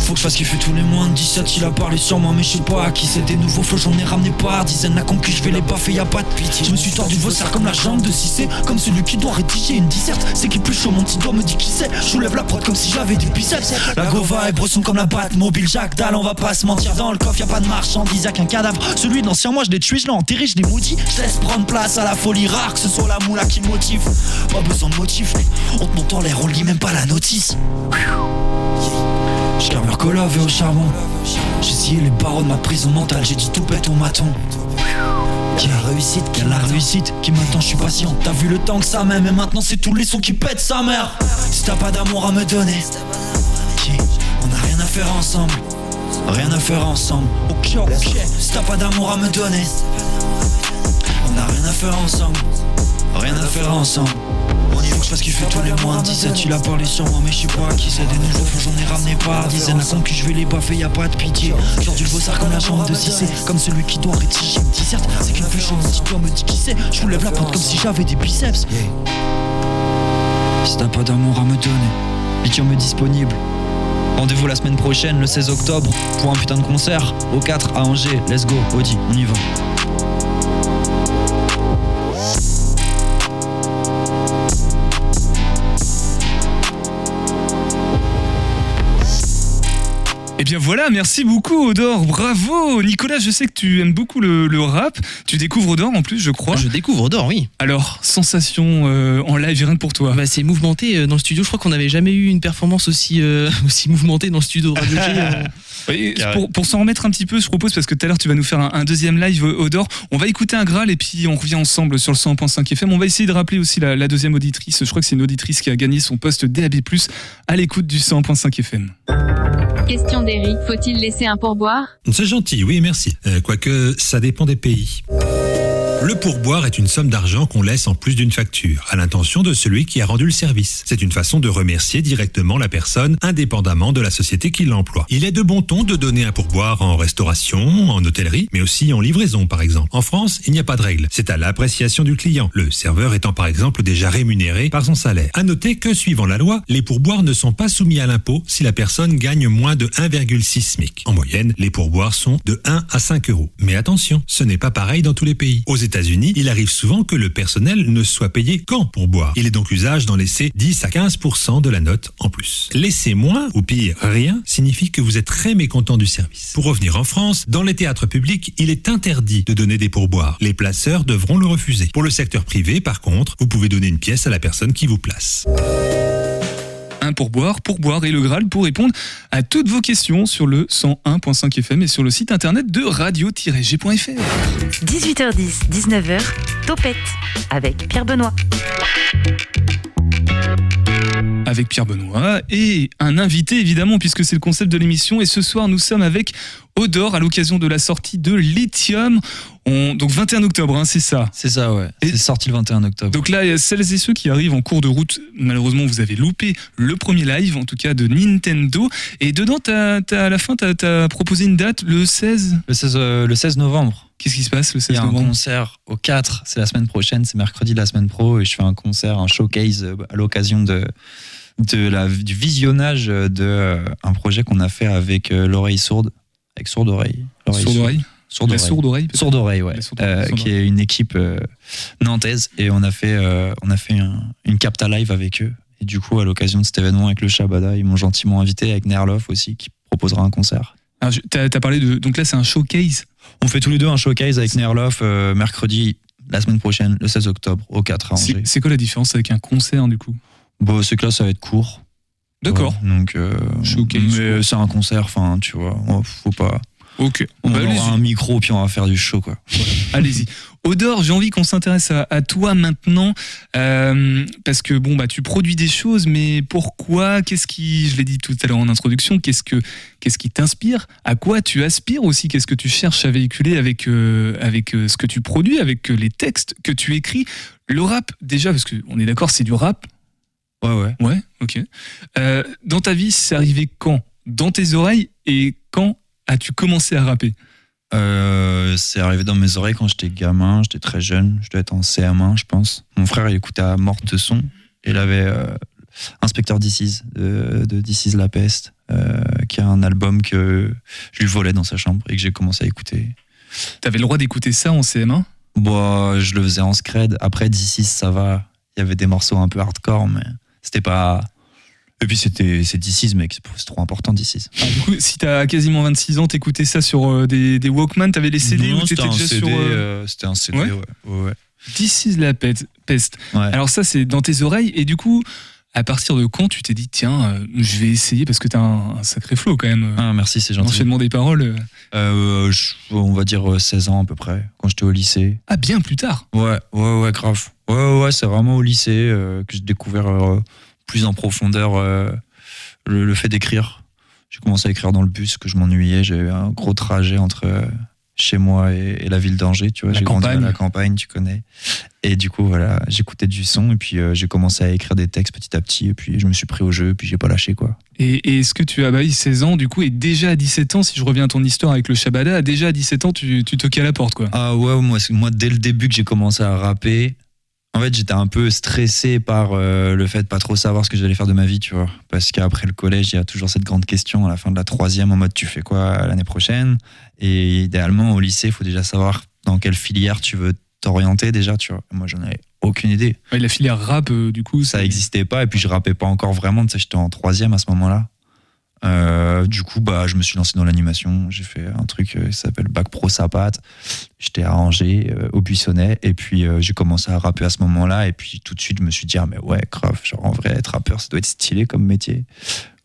Faut que je fasse kiffer tous les moins de 17 Il a parlé sur moi mais je sais pas qui c'est des nouveaux flots J'en ai ramené par dizaines. À concu je vais les baffer y'a pas de pitié. Je me suis tordu vos comme la jambe de Cissé Comme celui qui doit rédiger une disserte. C'est qui plus chaud mon petit doigt me dit qui c'est. Je soulève la prod comme si j'avais du biceps. La gova est bresson comme la batte mobile Jacques Dalle on va pas se mentir. Dans le coffre y'a pas de marchandise y'a qu'un cadavre. Celui de l'ancien moi je l'ai tué je l'ai enterré je l'ai maudit Je laisse prendre place à la folie rare Que ce soit la moula qui motive. Pas besoin de motif On te monte en l'air on lit même pas la notice je garde collave au charbon. J'ai scié les barreaux de ma prison mentale. J'ai dit tout pète au maton. Y'a la réussite, y'a la réussite qui m'attend, je suis patient. T'as vu le temps que ça met, mais maintenant c'est tous les sons qui pètent sa mère. Si t'as pas d'amour à me donner, on a rien à faire ensemble. Rien à faire ensemble. Ok, ok, si t'as pas d'amour à me donner. On a rien à faire ensemble. Rien à faire ensemble. On que je fasse kiffer tous les mois. 17, il a parlé sur moi, mais je sais pas qui c'est. Des nouveaux faux, j'en ai ramené pas. Dizaines à qui je vais les baffer, y a pas de pitié. Genre du bossard comme la chambre de Cissé. Comme celui qui doit rédiger une disserte. C'est qu'une flèche, mon petit doigt me dit qui c'est. Je vous lève la pente comme si j'avais des biceps. Si t'as pas d'amour à me donner, lithium est disponible. Rendez-vous la semaine prochaine, le 16 octobre, pour un putain de concert. Au 4 à Angers, let's go, Audi, on y va. Eh bien voilà, merci beaucoup Odor, bravo Nicolas, je sais que tu aimes beaucoup le, le rap, tu découvres Odor en plus je crois. Je découvre Odor, oui. Alors, sensation euh, en live rien que pour toi Bah, c'est mouvementé euh, dans le studio. Je crois qu'on n'avait jamais eu une performance aussi, euh, [laughs] aussi mouvementée dans le studio Radio G. euh. [laughs] Pour, pour s'en remettre un petit peu, je propose, parce que tout à l'heure tu vas nous faire un, un deuxième live Odor, on va écouter un Graal et puis on revient ensemble sur le 100.5 FM. On va essayer de rappeler aussi la, la deuxième auditrice, je crois que c'est une auditrice qui a gagné son poste DAB+, à l'écoute du 100.5 FM. Question faut-il laisser un pourboire? C'est gentil, oui, merci. Euh, quoique, ça dépend des pays. Le pourboire est une somme d'argent qu'on laisse en plus d'une facture, à l'intention de celui qui a rendu le service. C'est une façon de remercier directement la personne, indépendamment de la société qui l'emploie. Il est de bon ton de donner un pourboire en restauration, en hôtellerie, mais aussi en livraison, par exemple. En France, il n'y a pas de règle. C'est à l'appréciation du client, le serveur étant par exemple déjà rémunéré par son salaire. À noter que, suivant la loi, les pourboires ne sont pas soumis à l'impôt si la personne gagne moins de 1,6 SMIC. En moyenne, les pourboires sont de 1 à 5 euros. Mais attention, ce n'est pas pareil dans tous les pays. Il arrive souvent que le personnel ne soit payé qu'en pourboire. Il est donc usage d'en laisser 10 à 15% de la note en plus. Laisser moins, ou pire, rien, signifie que vous êtes très mécontent du service. Pour revenir en France, dans les théâtres publics, il est interdit de donner des pourboires. Les placeurs devront le refuser. Pour le secteur privé, par contre, vous pouvez donner une pièce à la personne qui vous place. Un pourboire, pourboire et le Graal pour répondre à toutes vos questions sur le 101.5 FM et sur le site internet de radio-g.fr. 18h10, 19h, Topette avec Pierre Benoît. avec Pierre Benoît et un invité évidemment puisque c'est le concept de l'émission et ce soir nous sommes avec Odor à l'occasion de la sortie de Lithium. On, donc 21 octobre, hein, c'est ça C'est ça, ouais. C'est sorti le 21 octobre. Donc là, il y a celles et ceux qui arrivent en cours de route, malheureusement, vous avez loupé le premier live, en tout cas de Nintendo. Et dedans, à la fin, tu as, proposé une date, le 16 Le 16, euh, le 16 novembre. Qu'est-ce qui se passe le 16 Il y a un novembre? concert au 4, c'est la semaine prochaine, c'est mercredi de la semaine pro, et je fais un concert, un showcase euh, à l'occasion de, de la, du visionnage de euh, projet qu'on a fait avec euh, l'oreille sourde, avec sourde oreille. Sourde oreille Sourde oreille. sourde oreille, Sourde oreille, ouais. Euh, qui est une équipe euh, nantaise, et on a fait, euh, on a fait un- une capta live avec eux. Et du coup, à l'occasion de cet événement avec le Shabada, ils m'ont gentiment invité avec Nerloff aussi, qui proposera un concert. Alors, je- T'as as parlé de. Donc là, c'est un showcase. On fait tous les deux un showcase avec Nerloff mercredi, la semaine prochaine, le 16 octobre, au 4 à Angers. C'est quoi la différence avec un concert du coup? Bon, c'est que là, ça va être court. D'accord. Ouais, donc, Showcase, mais c'est un concert, enfin, tu vois, faut pas. Ok. On Bah, aura un micro, puis on va faire du show, quoi. Allez-y. Odor, j'ai envie qu'on s'intéresse à, à toi maintenant, euh, parce que bon bah tu produis des choses, mais pourquoi? Qu'est-ce qui, je l'ai dit tout à l'heure en introduction, qu'est-ce que qu'est-ce qui t'inspire? À quoi tu aspires aussi? Qu'est-ce que tu cherches à véhiculer avec euh, avec euh, ce que tu produis, avec les textes que tu écris? Le rap déjà, parce que on est d'accord, c'est du rap. Ouais, ouais. Ouais, ok. Dans ta vie, c'est arrivé quand? Dans tes oreilles et quand as-tu commencé à rapper? Euh, c'est arrivé dans mes oreilles quand j'étais gamin, j'étais très jeune, je devais être en CM1, je pense. Mon frère, il écoutait à morte son, et il avait euh, Inspecteur DC's de, de DC's La Peste, euh, qui a un album que je lui volais dans sa chambre et que j'ai commencé à écouter. T'avais le droit d'écouter ça en CM1 Bon, je le faisais en scred. Après, DC's, ça va. Il y avait des morceaux un peu hardcore, mais c'était pas. Et puis, c'était c'est DC's, mec, c'est trop important, DC's. Ah, du coup, si t'as quasiment 26 ans, t'écoutais ça sur euh, des, des Walkman, t'avais les CD Non, ou t'étais déjà CD, sur. euh, euh, c'était un CD, ouais ouais. ouais, ouais. This is la peste. Alors ça, c'est dans tes oreilles. Et du coup, à partir de quand tu t'es dit, tiens, euh, je vais essayer parce que t'as un, un sacré flow quand même. Ah, merci, c'est gentil. L'enchaînement des paroles. euh. Euh, je- on va dire euh, 16 ans à peu près, quand j'étais au lycée. Ah, bien plus tard. Ouais, ouais, ouais, grave. Ouais, ouais, ouais, c'est vraiment au lycée euh, que j'ai découvert euh, plus en profondeur euh, le, le fait d'écrire. J'ai commencé à écrire dans le bus, que je m'ennuyais. J'ai eu un gros trajet entre euh, chez moi et, et la ville d'Angers. Tu vois, j'ai grandi à la campagne, tu connais. Et du coup, voilà, j'écoutais du son et puis euh, j'ai commencé à écrire des textes petit à petit. Et puis je me suis pris au jeu, puis j'ai pas lâché quoi. Et, et est-ce que tu as bah oui, 16 ans du coup et déjà à 17 ans, si je reviens à ton histoire avec le Shabada, déjà à 17 ans tu, tu toquais à la porte quoi. Ah ouais, moi, moi dès le début que j'ai commencé à rapper, en fait j'étais un peu stressé par euh, le fait de pas trop savoir ce que j'allais faire de ma vie, tu vois. Parce qu'après le collège, il y a toujours cette grande question à la fin de la troisième en mode tu fais quoi l'année prochaine? Et idéalement au lycée, il faut déjà savoir dans quelle filière tu veux t'orienter déjà, tu vois. Moi j'en avais aucune idée. Ouais, la filière rap euh, du coup Ça existait pas et puis je rappais pas encore vraiment, tu sais, j'étais en troisième à ce moment-là. Euh, du coup, bah, je me suis lancé dans l'animation. J'ai fait un truc euh, qui s'appelle Bac Pro Sapat. J'étais Angers, euh, au Buissonnet. Et puis, euh, j'ai commencé à rapper à ce moment-là. Et puis, tout de suite, je me suis dit, ah, mais ouais, grave, genre, en vrai, être rappeur, ça doit être stylé comme métier.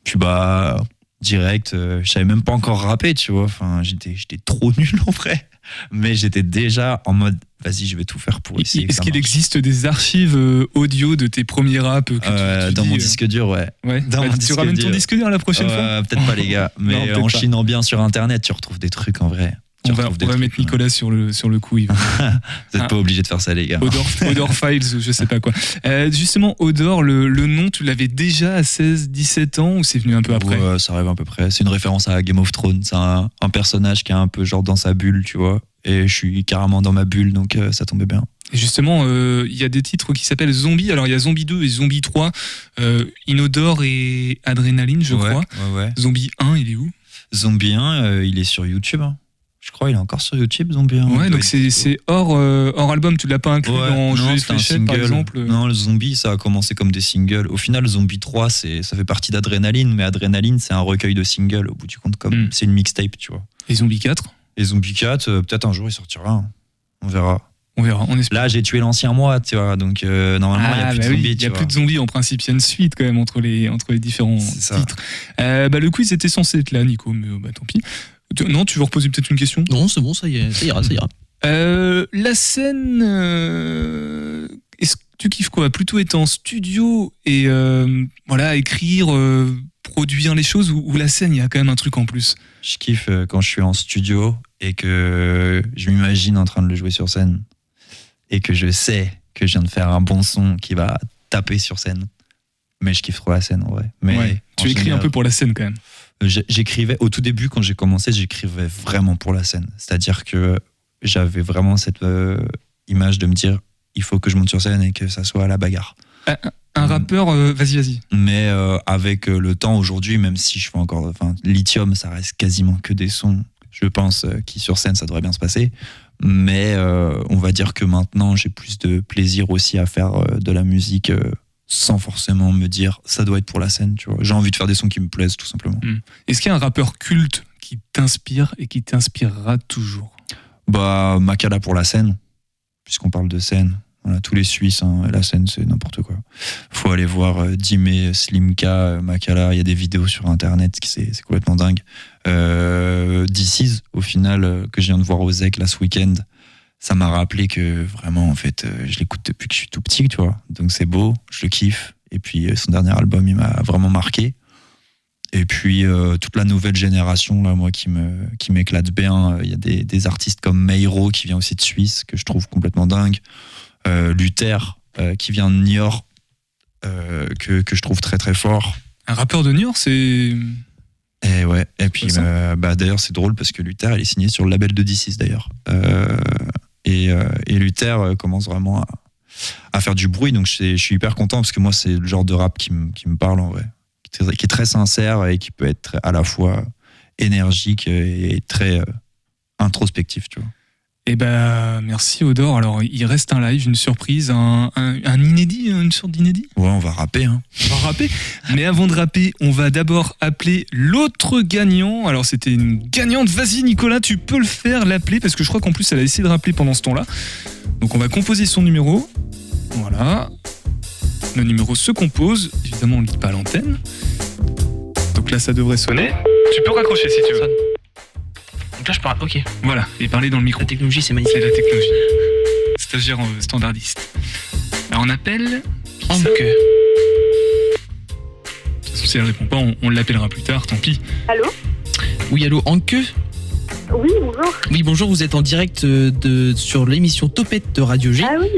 Puis, bah, direct, euh, je savais même pas encore rapper, tu vois. Enfin, j'étais trop [laughs] nul en vrai. Mais j'étais déjà en mode, vas-y, je vais tout faire pour essayer. Est-ce qu'il existe des archives euh, audio de tes premiers raps Euh, tu dans dis, mon euh, disque dur, ouais. Ouais. Dans Bah, mon tu disque ramènes ton disque dur la prochaine fois Euh, Peut-être pas, les gars. [laughs] Mais Non, euh, en pas. chinant bien sur Internet, tu retrouves des trucs en vrai. On va, retrouves des on va trucs, mettre Nicolas sur le, sur le coup. il va- [laughs] Vous n'êtes Ah. pas obligé de faire ça, les gars. Odor, [laughs] Odor Files ou je sais pas quoi. Euh, justement, Odor, le, le nom, tu l'avais déjà à 16, 17 ans ou c'est venu un peu après Ouais, ça arrive à peu près. C'est une référence à Game of Thrones. C'est un, un personnage qui est un peu genre dans sa bulle, tu vois. Et je suis carrément dans ma bulle, donc euh, ça tombait bien. Et justement, euh, il y a des titres qui s'appellent Zombie. Alors, il y a Zombie 2 et Zombie 3, euh, Inodore et Adrénaline, je Ouais, crois. ouais. Zombie 1, il est où? Zombie 1, euh, il est sur YouTube. hein. Je crois il est encore sur YouTube, Zombie 1. Il Ouais, donc c'est hors, euh, hors album. Tu l'as pas inclus Ouais, dans Jeux Fléchettes, par exemple Non, le zombie, ça a commencé comme des singles. Au final, Zombie 3, c'est, ça fait partie d'Adrénaline, mais Adrénaline, c'est un recueil de singles, au bout du compte, comme Hmm. c'est une mixtape, tu vois. Et Zombie 4 Et Zombie 4, euh, peut-être un jour il sortira. hein. On verra. On verra, on espère. Là, j'ai tué l'ancien moi, tu vois, donc euh, normalement, il n'y a Ah, plus de bah oui, zombies. Il tu n'y a vois. plus de zombies. En principe, il y a une suite quand même entre les, entre les différents titres. Euh, bah, le quiz était censé être là, Nico, mais euh, bah, tant pis. Tu- Non, tu veux reposer peut-être une question? Non, c'est bon, ça, y est, ça ira, ça ira. Euh, la scène, euh, est-ce que tu kiffes quoi? Plutôt être en studio et euh, voilà écrire, euh, produire les choses ou, ou la scène, il y a quand même un truc en plus? Je kiffe quand je suis en studio et que je m'imagine en train de le jouer sur scène et que je sais que je viens de faire un bon son qui va taper sur scène. Mais je kiffe trop la scène en vrai. Mais Ouais. en Tu écris un peu pour la scène quand même. J'écrivais au tout début quand j'ai commencé, j'écrivais vraiment pour la scène. C'est-à-dire que j'avais vraiment cette euh, image de me dire il faut que je monte sur scène et que ça soit à la bagarre. Un rappeur, euh, vas-y, vas-y. Mais euh, avec le temps aujourd'hui, même si je fais encore, enfin, lithium, ça reste quasiment que des sons. Je pense qui sur scène, ça devrait bien se passer. Mais on va dire que maintenant, j'ai plus de plaisir aussi à faire de la musique sans forcément me dire ça doit être pour la scène. Tu vois, j'ai envie de faire des sons qui me plaisent tout simplement. Hmm. Est-ce qu'il y a un rappeur culte qui t'inspire et qui t'inspirera toujours? Bah, Makala pour la scène, puisqu'on parle de scène. Voilà, tous les Suisses, hein, la scène, c'est n'importe quoi. Faut aller voir euh, Dime, Slimka, euh, Makala. Il y a des vidéos sur Internet, qui c'est complètement dingue. Euh, Is, au final, euh, que je viens de voir au ZEC là ce week-end, ça m'a rappelé que vraiment, en fait, euh, je l'écoute depuis que je suis tout petit, tu vois. Donc c'est beau, je le kiffe. Et puis euh, son dernier album, il m'a vraiment marqué. Et puis euh, toute la nouvelle génération, là, moi, qui me qui m'éclate bien. Il y a des, des artistes comme Meiro qui vient aussi de Suisse, que je trouve complètement dingue. Euh, Luther, euh, qui vient de Niort, que, que je trouve très très fort. Un rappeur de Niort, c'est. Et ouais. Et puis, euh, bah, d'ailleurs, c'est drôle parce que Luther, il est signé sur le label de D6 d'ailleurs. Euh, et, euh, et Luther euh, commence vraiment à, faire du bruit. Donc, je suis, hyper content parce que moi, c'est le genre de rap qui, me- parle en vrai. Qui est, très, qui est très sincère et qui peut être à la fois énergique et très euh, introspectif, tu vois. Eh ben, merci Odor. Alors, il reste un live, une surprise, un, un- un inédit, une sorte d'inédit? Ouais, on va rapper. Hein. On va rapper. Mais avant de rapper, on va d'abord appeler l'autre gagnant. Alors, c'était une gagnante. Vas-y, Nicolas, tu peux le faire, l'appeler, parce que je crois qu'en plus, elle a essayé de rappeler pendant ce temps-là. Donc, on va composer son numéro. Voilà. Le numéro se compose. Évidemment, on ne lit pas l'antenne. Donc là, ça devrait sonner. Tu peux raccrocher si tu veux. Donc là, je parle. Ok. Voilà, et parler dans le micro. La technologie, c'est magnifique. C'est la technologie. Stagiaire euh, standardiste. Alors on appelle. Hank. si elle répond pas, on, on l'appellera plus tard, tant pis. Allô? Oui, allô, Anke Oui, bonjour. Oui, bonjour, vous êtes en direct euh, de, sur l'émission Topette de Radio G. Ah oui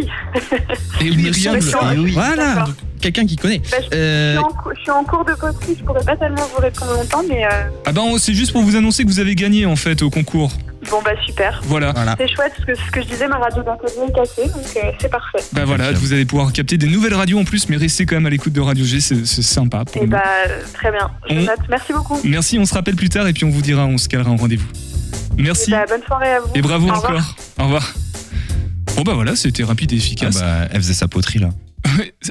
Et il me semble. D'accord. Voilà, quelqu'un qui connaît. Bah, je, Euh, je suis en, cou- je suis en cours de poterie, je pourrais pas tellement vous répondre longtemps, mais euh, Ah ben, c'est juste pour vous annoncer que vous avez gagné en fait au concours. bon bah super. Voilà. C'est chouette parce que ce que je disais, ma radio d'atelier est cassée, donc euh, c'est parfait. Bah voilà, vous allez pouvoir capter des nouvelles radios en plus, mais restez quand même à l'écoute de Radio G, c'est sympa. pour Et nous. bah très bien, je On- note. Merci beaucoup. Merci, on se rappelle plus tard et puis on vous dira, on se calera en rendez-vous. Merci Et bah, bonne soirée à vous. et bravo Au revoir. encore. Au revoir. Bon bah voilà, c'était rapide et efficace. Ah bah, elle faisait sa poterie là.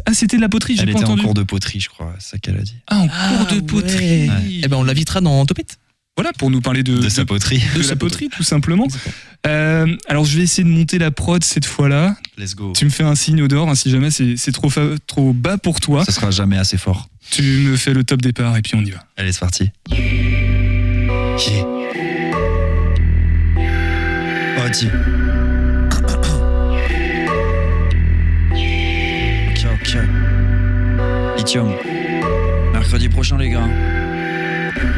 Ah, c'était de la poterie, j'ai Elle pas était en entendu. cours de poterie, je crois, c'est ça qu'elle a dit. Ah, en cours de poterie. Eh ben, on l'invitera dans Topette. Voilà, pour nous parler de, De sa poterie. de sa poterie, tout simplement. Euh, alors, je vais essayer de monter la prod cette fois-là. Let's go. Tu me fais un signe Odor, hein, si jamais c'est trop, fa- trop bas pour toi. Ça sera jamais assez fort. Tu me fais le top départ et puis on y va. Allez, c'est parti. Yeah. Oh, Lithium. Mercredi prochain, les gars.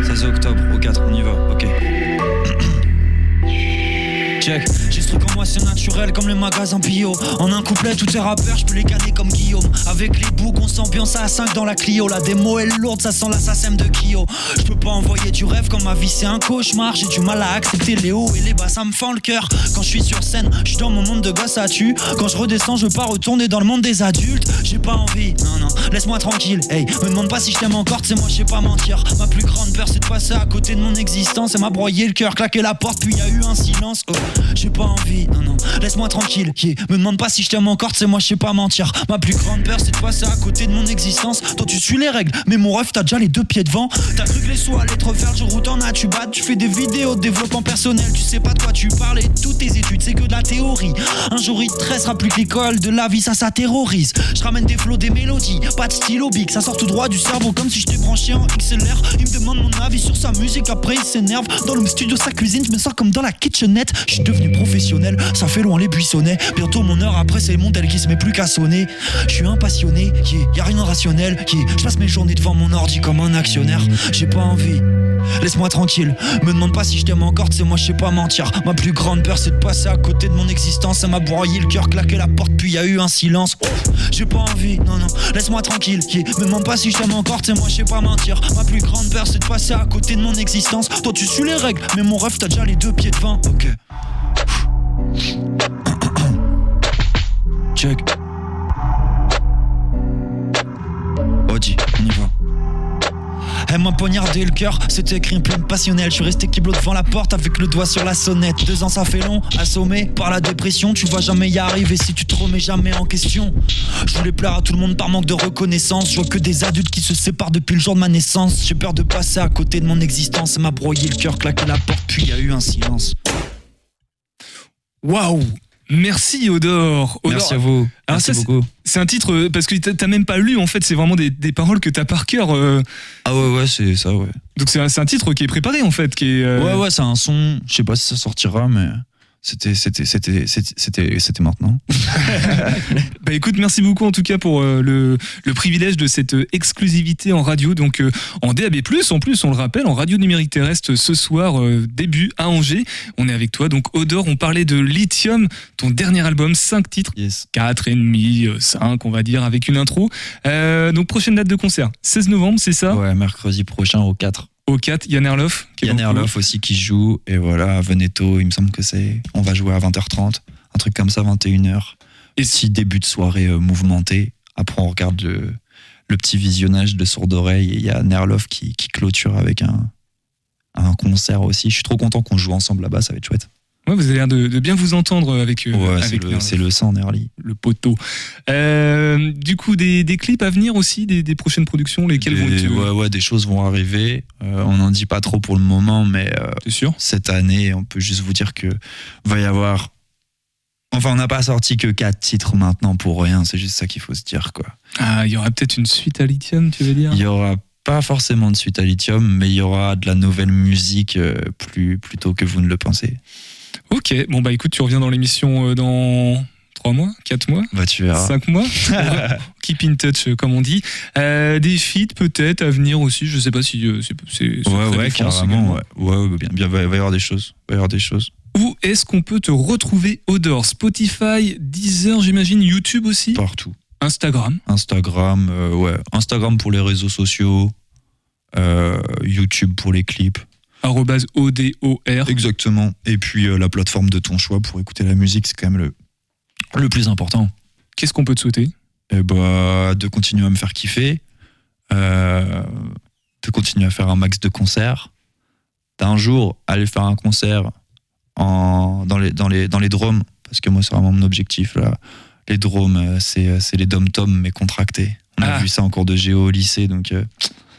16 octobre, au 4, on y va, ok. [clears throat] Check, en moi c'est naturel comme les magasins bio En un couplet tous tes rappeurs je peux les canner comme Guillaume. Avec les boucs on s'ambiance à 5 dans la Clio. La démo est lourde ça sent l'assassin de Kyo. Je peux pas envoyer du rêve comme ma vie c'est un cauchemar. J'ai du mal à accepter les hauts et les bas ça me fend le cœur. Quand je suis sur scène je suis dans mon monde de gosse à tu. Quand je redescends je veux pas retourner dans le monde des adultes. J'ai pas envie, non non, laisse-moi tranquille. Hey, me demande pas si je t'aime encore, c'est moi je sais pas mentir. Ma plus grande peur c'est de passer à côté de mon existence. Elle m'a broyé le cœur, claqué la porte puis y a eu un silence. Oh, j'ai pas envie, non non, laisse-moi tranquille. Yeah. Me demande pas si je t'aime encore, c'est moi je sais pas mentir. Ma plus grande peur c'est de passer à côté de mon existence. Toi tu suis les règles, mais mon ref t'as déjà les deux pieds devant. T'as cru que les sous allaient te refaire du route en as tu bats. Tu fais des vidéos de développement personnel. Tu sais pas de quoi tu parles et toutes tes études c'est que de la théorie. Un jour il te restera plus que l'école de la vie ça ça terrorise. Je ramène des flots, des mélodies, pas de stylo big Ça sort tout droit du cerveau. Comme si je t'ai branché en XLR Il me demande mon avis sur sa musique. Après il s'énerve. Dans le studio sa cuisine je me sens comme dans la kitchenette. Je suis devenu professionnel, ça fait loin les buissonnets Bientôt mon heure après c'est mon tel qui se met plus qu'à sonner Je suis un passionné, yeah, y a rien de rationnel yeah. Je passe mes journées devant mon ordi comme un actionnaire J'ai pas envie Laisse-moi tranquille, me demande pas si je t'aime encore, c'est moi je sais pas mentir. Ma plus grande peur c'est de passer à côté de mon existence. Ça m'a broyé le cœur, claqué la porte, puis y a eu un silence. J'ai pas envie, non non, laisse-moi tranquille. Me demande pas si je t'aime encore, c'est moi je sais pas mentir. Ma plus grande peur c'est de passer à côté de mon existence. Toi tu suis les règles, mais mon rêve t'as déjà les deux pieds devant. Ok. Check. Odi, on y va. Elle m'a poignardé le cœur, c'était écrit en pleine passionnelle. Je suis resté kiblo devant la porte avec le doigt sur la sonnette. Deux ans ça fait long, assommé par la dépression. Tu vas jamais y arriver si tu te remets jamais en question. Je voulais plaire à tout le monde par manque de reconnaissance. Je vois que des adultes qui se séparent depuis le jour de ma naissance. J'ai peur de passer à côté de mon existence. Elle m'a broyé le cœur, claqué la porte, puis y a eu un silence. Waouh Merci Odor. Odor. Merci à vous. Alors Merci ça, beaucoup. C'est un titre euh, parce que t'as même pas lu en fait, c'est vraiment des, des paroles que t'as par cœur. euh. Ah ouais ouais c'est ça ouais. Donc c'est un, un titre qui est préparé en fait, qui est. euh, Ouais, ouais, c'est un son. Je sais pas si ça sortira, mais c'était, c'était, c'était, c'était, c'était, maintenant. [laughs] Bah écoute, merci beaucoup en tout cas pour euh, le, le privilège de cette euh, exclusivité en radio, donc euh, en DAB+, en plus on le rappelle, en radio numérique terrestre ce soir, euh, début à Angers. On est avec toi, donc Odor, on parlait de Lithium, ton dernier album, 5 titres, Yes. 4 et demi, 5 on va dire, avec une intro. Donc prochaine date de concert, 16 novembre, c'est ça? Ouais, mercredi prochain au 4. Au 4, Yann Erloff. Yann Erloff aussi qui joue. Et voilà, venez tôt, il me semble que c'est. On va jouer à 20h30. Un truc comme ça, 21h. Et si début de soirée euh, mouvementé, après on regarde le, le petit visionnage de sourd oreille et il y a Nerloff qui, qui clôture avec un, un concert aussi. Je suis trop content qu'on joue ensemble là-bas, ça va être chouette. Ouais, vous avez l'air de, de bien vous entendre avec, euh, Ouais, c'est le, sang, Nerly. le poteau. Euh, du coup, des, des clips à venir aussi, des, des prochaines productions, lesquelles vont être. ouais, ouais, des choses vont arriver. Euh, on n'en dit pas trop pour le moment, mais euh, sûr? cette année, on peut juste vous dire que va y avoir. Enfin, on n'a pas sorti que quatre titres maintenant pour rien. C'est juste ça qu'il faut se dire, quoi. Ah, il y aura peut-être une suite à Lithium, tu veux dire? Il y aura pas forcément de suite à Lithium, mais il y aura de la nouvelle musique euh, plus plutôt que vous ne le pensez. Ok, bon bah écoute, tu reviens dans l'émission euh, dans 3 mois 4 mois Bah, tu verras. 5 mois [laughs] Keep in touch, euh, comme on dit. Euh, des feats peut-être à venir aussi, je sais pas si euh, c'est. Ouais, ouais, carrément. Ouais, ouais, ouais, bien, bien, va y avoir des choses. Va y avoir des choses. Où est-ce qu'on peut te retrouver, Odor? Spotify, Deezer, j'imagine, YouTube aussi? Partout. Instagram? Instagram, euh, ouais. Instagram pour les réseaux sociaux. euh, YouTube pour les clips. O-D-O-R. Exactement. Et puis euh, la plateforme de ton choix pour écouter la musique, c'est quand même le, le plus important. Qu'est-ce qu'on peut te souhaiter? Eh bah, de continuer à me faire kiffer, euh, de continuer à faire un max de concerts, d'un jour aller faire un concert en, dans, les, dans, les, dans les drômes, parce que moi c'est vraiment mon objectif. Là. Les drômes, euh, c'est c'est les dom-toms mais contractés. On a Ah. vu ça en cours de géo au lycée, donc euh,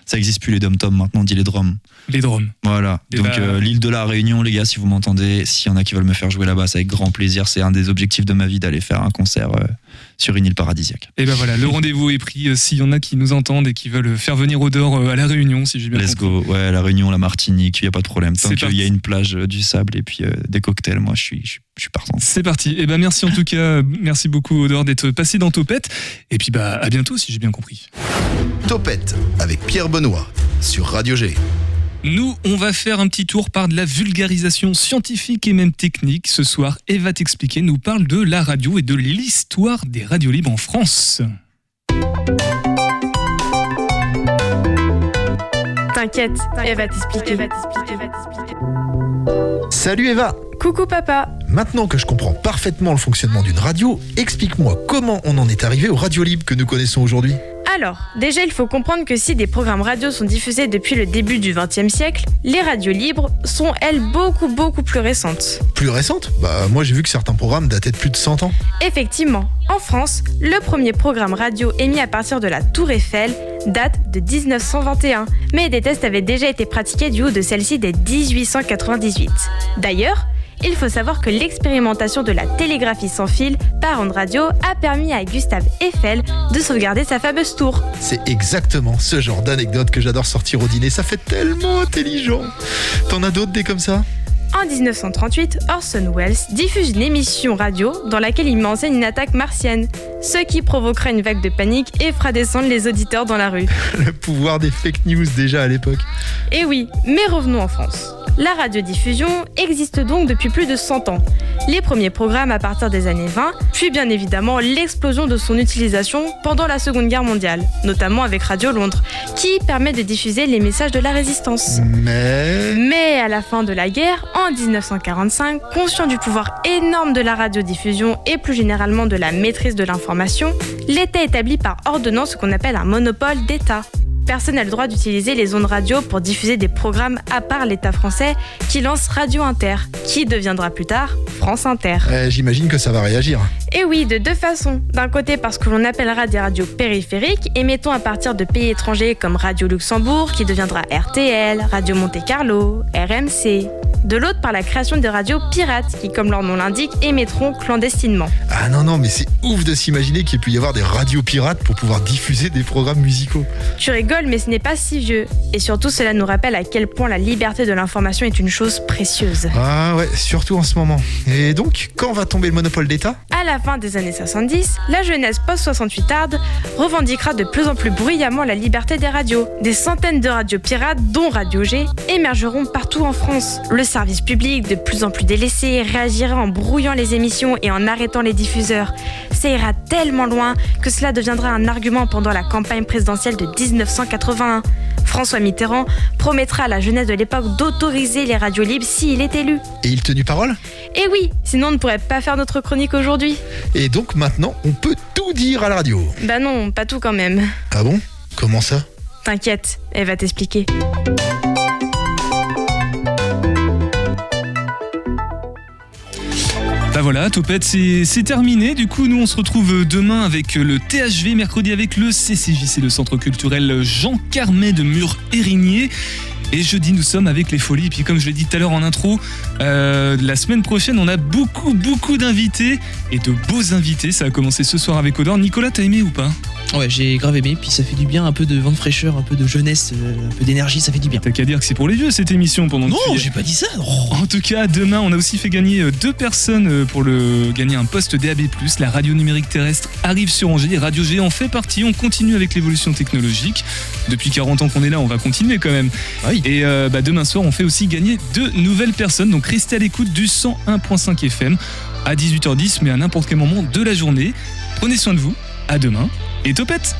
ça existe plus les dom-toms, maintenant on dit les drômes. Les drones. Voilà. Et Donc bah- euh, l'île de la Réunion, les gars, si vous m'entendez, s'il y en a qui veulent me faire jouer là-bas, c'est avec grand plaisir. C'est un des objectifs de ma vie d'aller faire un concert euh, sur une île paradisiaque. Et ben voilà, le rendez-vous est pris. euh, S'il y en a qui nous entendent et qui veulent faire venir Odor euh, à la Réunion, si j'ai bien Let's compris. go. Ouais, la Réunion, la Martinique, il y a pas de problème. Tant qu'il y a une plage, euh, du sable et puis euh, des cocktails, moi, je suis, je suis, je suis partant. C'est parti. Et ben merci en tout cas, merci beaucoup Odor d'être passé dans Topette. Et puis bah à bientôt si j'ai bien compris. Topette avec Pierre Benoît sur Radio G. Nous, on va faire un petit tour par de la vulgarisation scientifique et même technique. Ce soir, Eva t'expliquer nous parle de la radio et de l'histoire des radios libres en France. T'inquiète, elle va t'expliquer. Salut Eva Coucou papa. Maintenant que je comprends parfaitement le fonctionnement d'une radio, explique-moi comment on en est arrivé aux radios libres que nous connaissons aujourd'hui. Alors, déjà, il faut comprendre que si des programmes radio sont diffusés depuis le début du XXe siècle, les radios libres sont, elles, beaucoup, beaucoup plus récentes. Plus récente Bah moi j'ai vu que certains programmes dataient de plus de 100 ans. Effectivement, en France, le premier programme radio émis à partir de la Tour Eiffel date de 1921, mais des tests avaient déjà été pratiqués du haut de celle-ci dès 1898. D'ailleurs, il faut savoir que l'expérimentation de la télégraphie sans fil par onde radio a permis à Gustave Eiffel de sauvegarder sa fameuse tour. C'est exactement ce genre d'anecdote que j'adore sortir au dîner, ça fait tellement intelligent. T'en as d'autres des comme ça? En 1938, Orson Welles diffuse une émission radio dans laquelle il m'enseigne une attaque martienne, ce qui provoquera une vague de panique et fera descendre les auditeurs dans la rue. [laughs] Le pouvoir des fake news déjà à l'époque. Et oui, mais revenons en France. La radiodiffusion existe donc depuis plus de 100 ans. Les premiers programmes à partir des années 20, puis bien évidemment l'explosion de son utilisation pendant la Seconde Guerre mondiale, notamment avec Radio Londres, qui permet de diffuser les messages de la résistance. Mais... Mais à la fin de la guerre, en 1945, conscient du pouvoir énorme de la radiodiffusion et plus généralement de la maîtrise de l'information, l'État établit par ordonnance ce qu'on appelle un monopole d'État. Personne n'a le droit d'utiliser les ondes radio pour diffuser des programmes à part l'État français qui lance Radio Inter, qui deviendra plus tard France Inter. Euh, J'imagine que ça va réagir. Et oui, de deux façons. D'un côté parce que l'on appellera des radios périphériques, émettant à partir de pays étrangers comme Radio Luxembourg, qui deviendra RTL, Radio Monte Carlo, RMC. De l'autre par la création des radios pirates, qui comme leur nom l'indique, émettront clandestinement. Ah non non mais c'est ouf de s'imaginer qu'il peut y avoir des radios pirates pour pouvoir diffuser des programmes musicaux. Tu rigoles, mais ce n'est pas si vieux. Et surtout, cela nous rappelle à quel point la liberté de l'information est une chose précieuse. Ah ouais, surtout en ce moment. Et donc, quand va tomber le monopole d'État? À la fin des années 70, la jeunesse post-68 arde revendiquera de plus en plus bruyamment la liberté des radios. Des centaines de radios pirates, dont Radio G, émergeront partout en France. Le service public, de plus en plus délaissé, réagira en brouillant les émissions et en arrêtant les diffuseurs. Ça ira tellement loin que cela deviendra un argument pendant la campagne présidentielle de 1981. François Mitterrand promettra à la jeunesse de l'époque d'autoriser les radios libres s'il est élu. Et il tenu parole? Et oui, sinon on ne pourrait pas faire notre chronique aujourd'hui. Et donc maintenant, on peut tout dire à la radio. Bah non, pas tout quand même. Ah bon? Comment ça? T'inquiète, elle va t'expliquer. Voilà, Topette, c'est terminé. Du coup, nous, on se retrouve demain avec le THV, mercredi avec le CCJ, c'est le centre culturel Jean Carmet de Mur-Érigné. Et jeudi, nous sommes avec les folies. Et puis, comme je l'ai dit tout à l'heure en intro, euh, la semaine prochaine, on a beaucoup, beaucoup d'invités et de beaux invités. Ça a commencé ce soir avec Odor. Nicolas, t'as aimé ou pas? Ouais, j'ai grave aimé, puis ça fait du bien, un peu de vent de fraîcheur, un peu de jeunesse, euh, un peu d'énergie, ça fait du bien. T'as qu'à dire que c'est pour les vieux cette émission pendant que Non, j'ai pas dit ça. En tout cas, demain, on a aussi fait gagner euh, deux personnes pour le gagner un poste DAB+. La radio numérique terrestre arrive sur Angers. Radio G en fait partie. On continue avec l'évolution technologique. Depuis 40 ans qu'on est là, on va continuer quand même. Et euh, bah, demain soir, on fait aussi gagner deux nouvelles personnes. Donc restez à l'écoute du 101.5 FM à 18h10, mais à n'importe quel moment de la journée. Prenez soin de vous. À demain et topette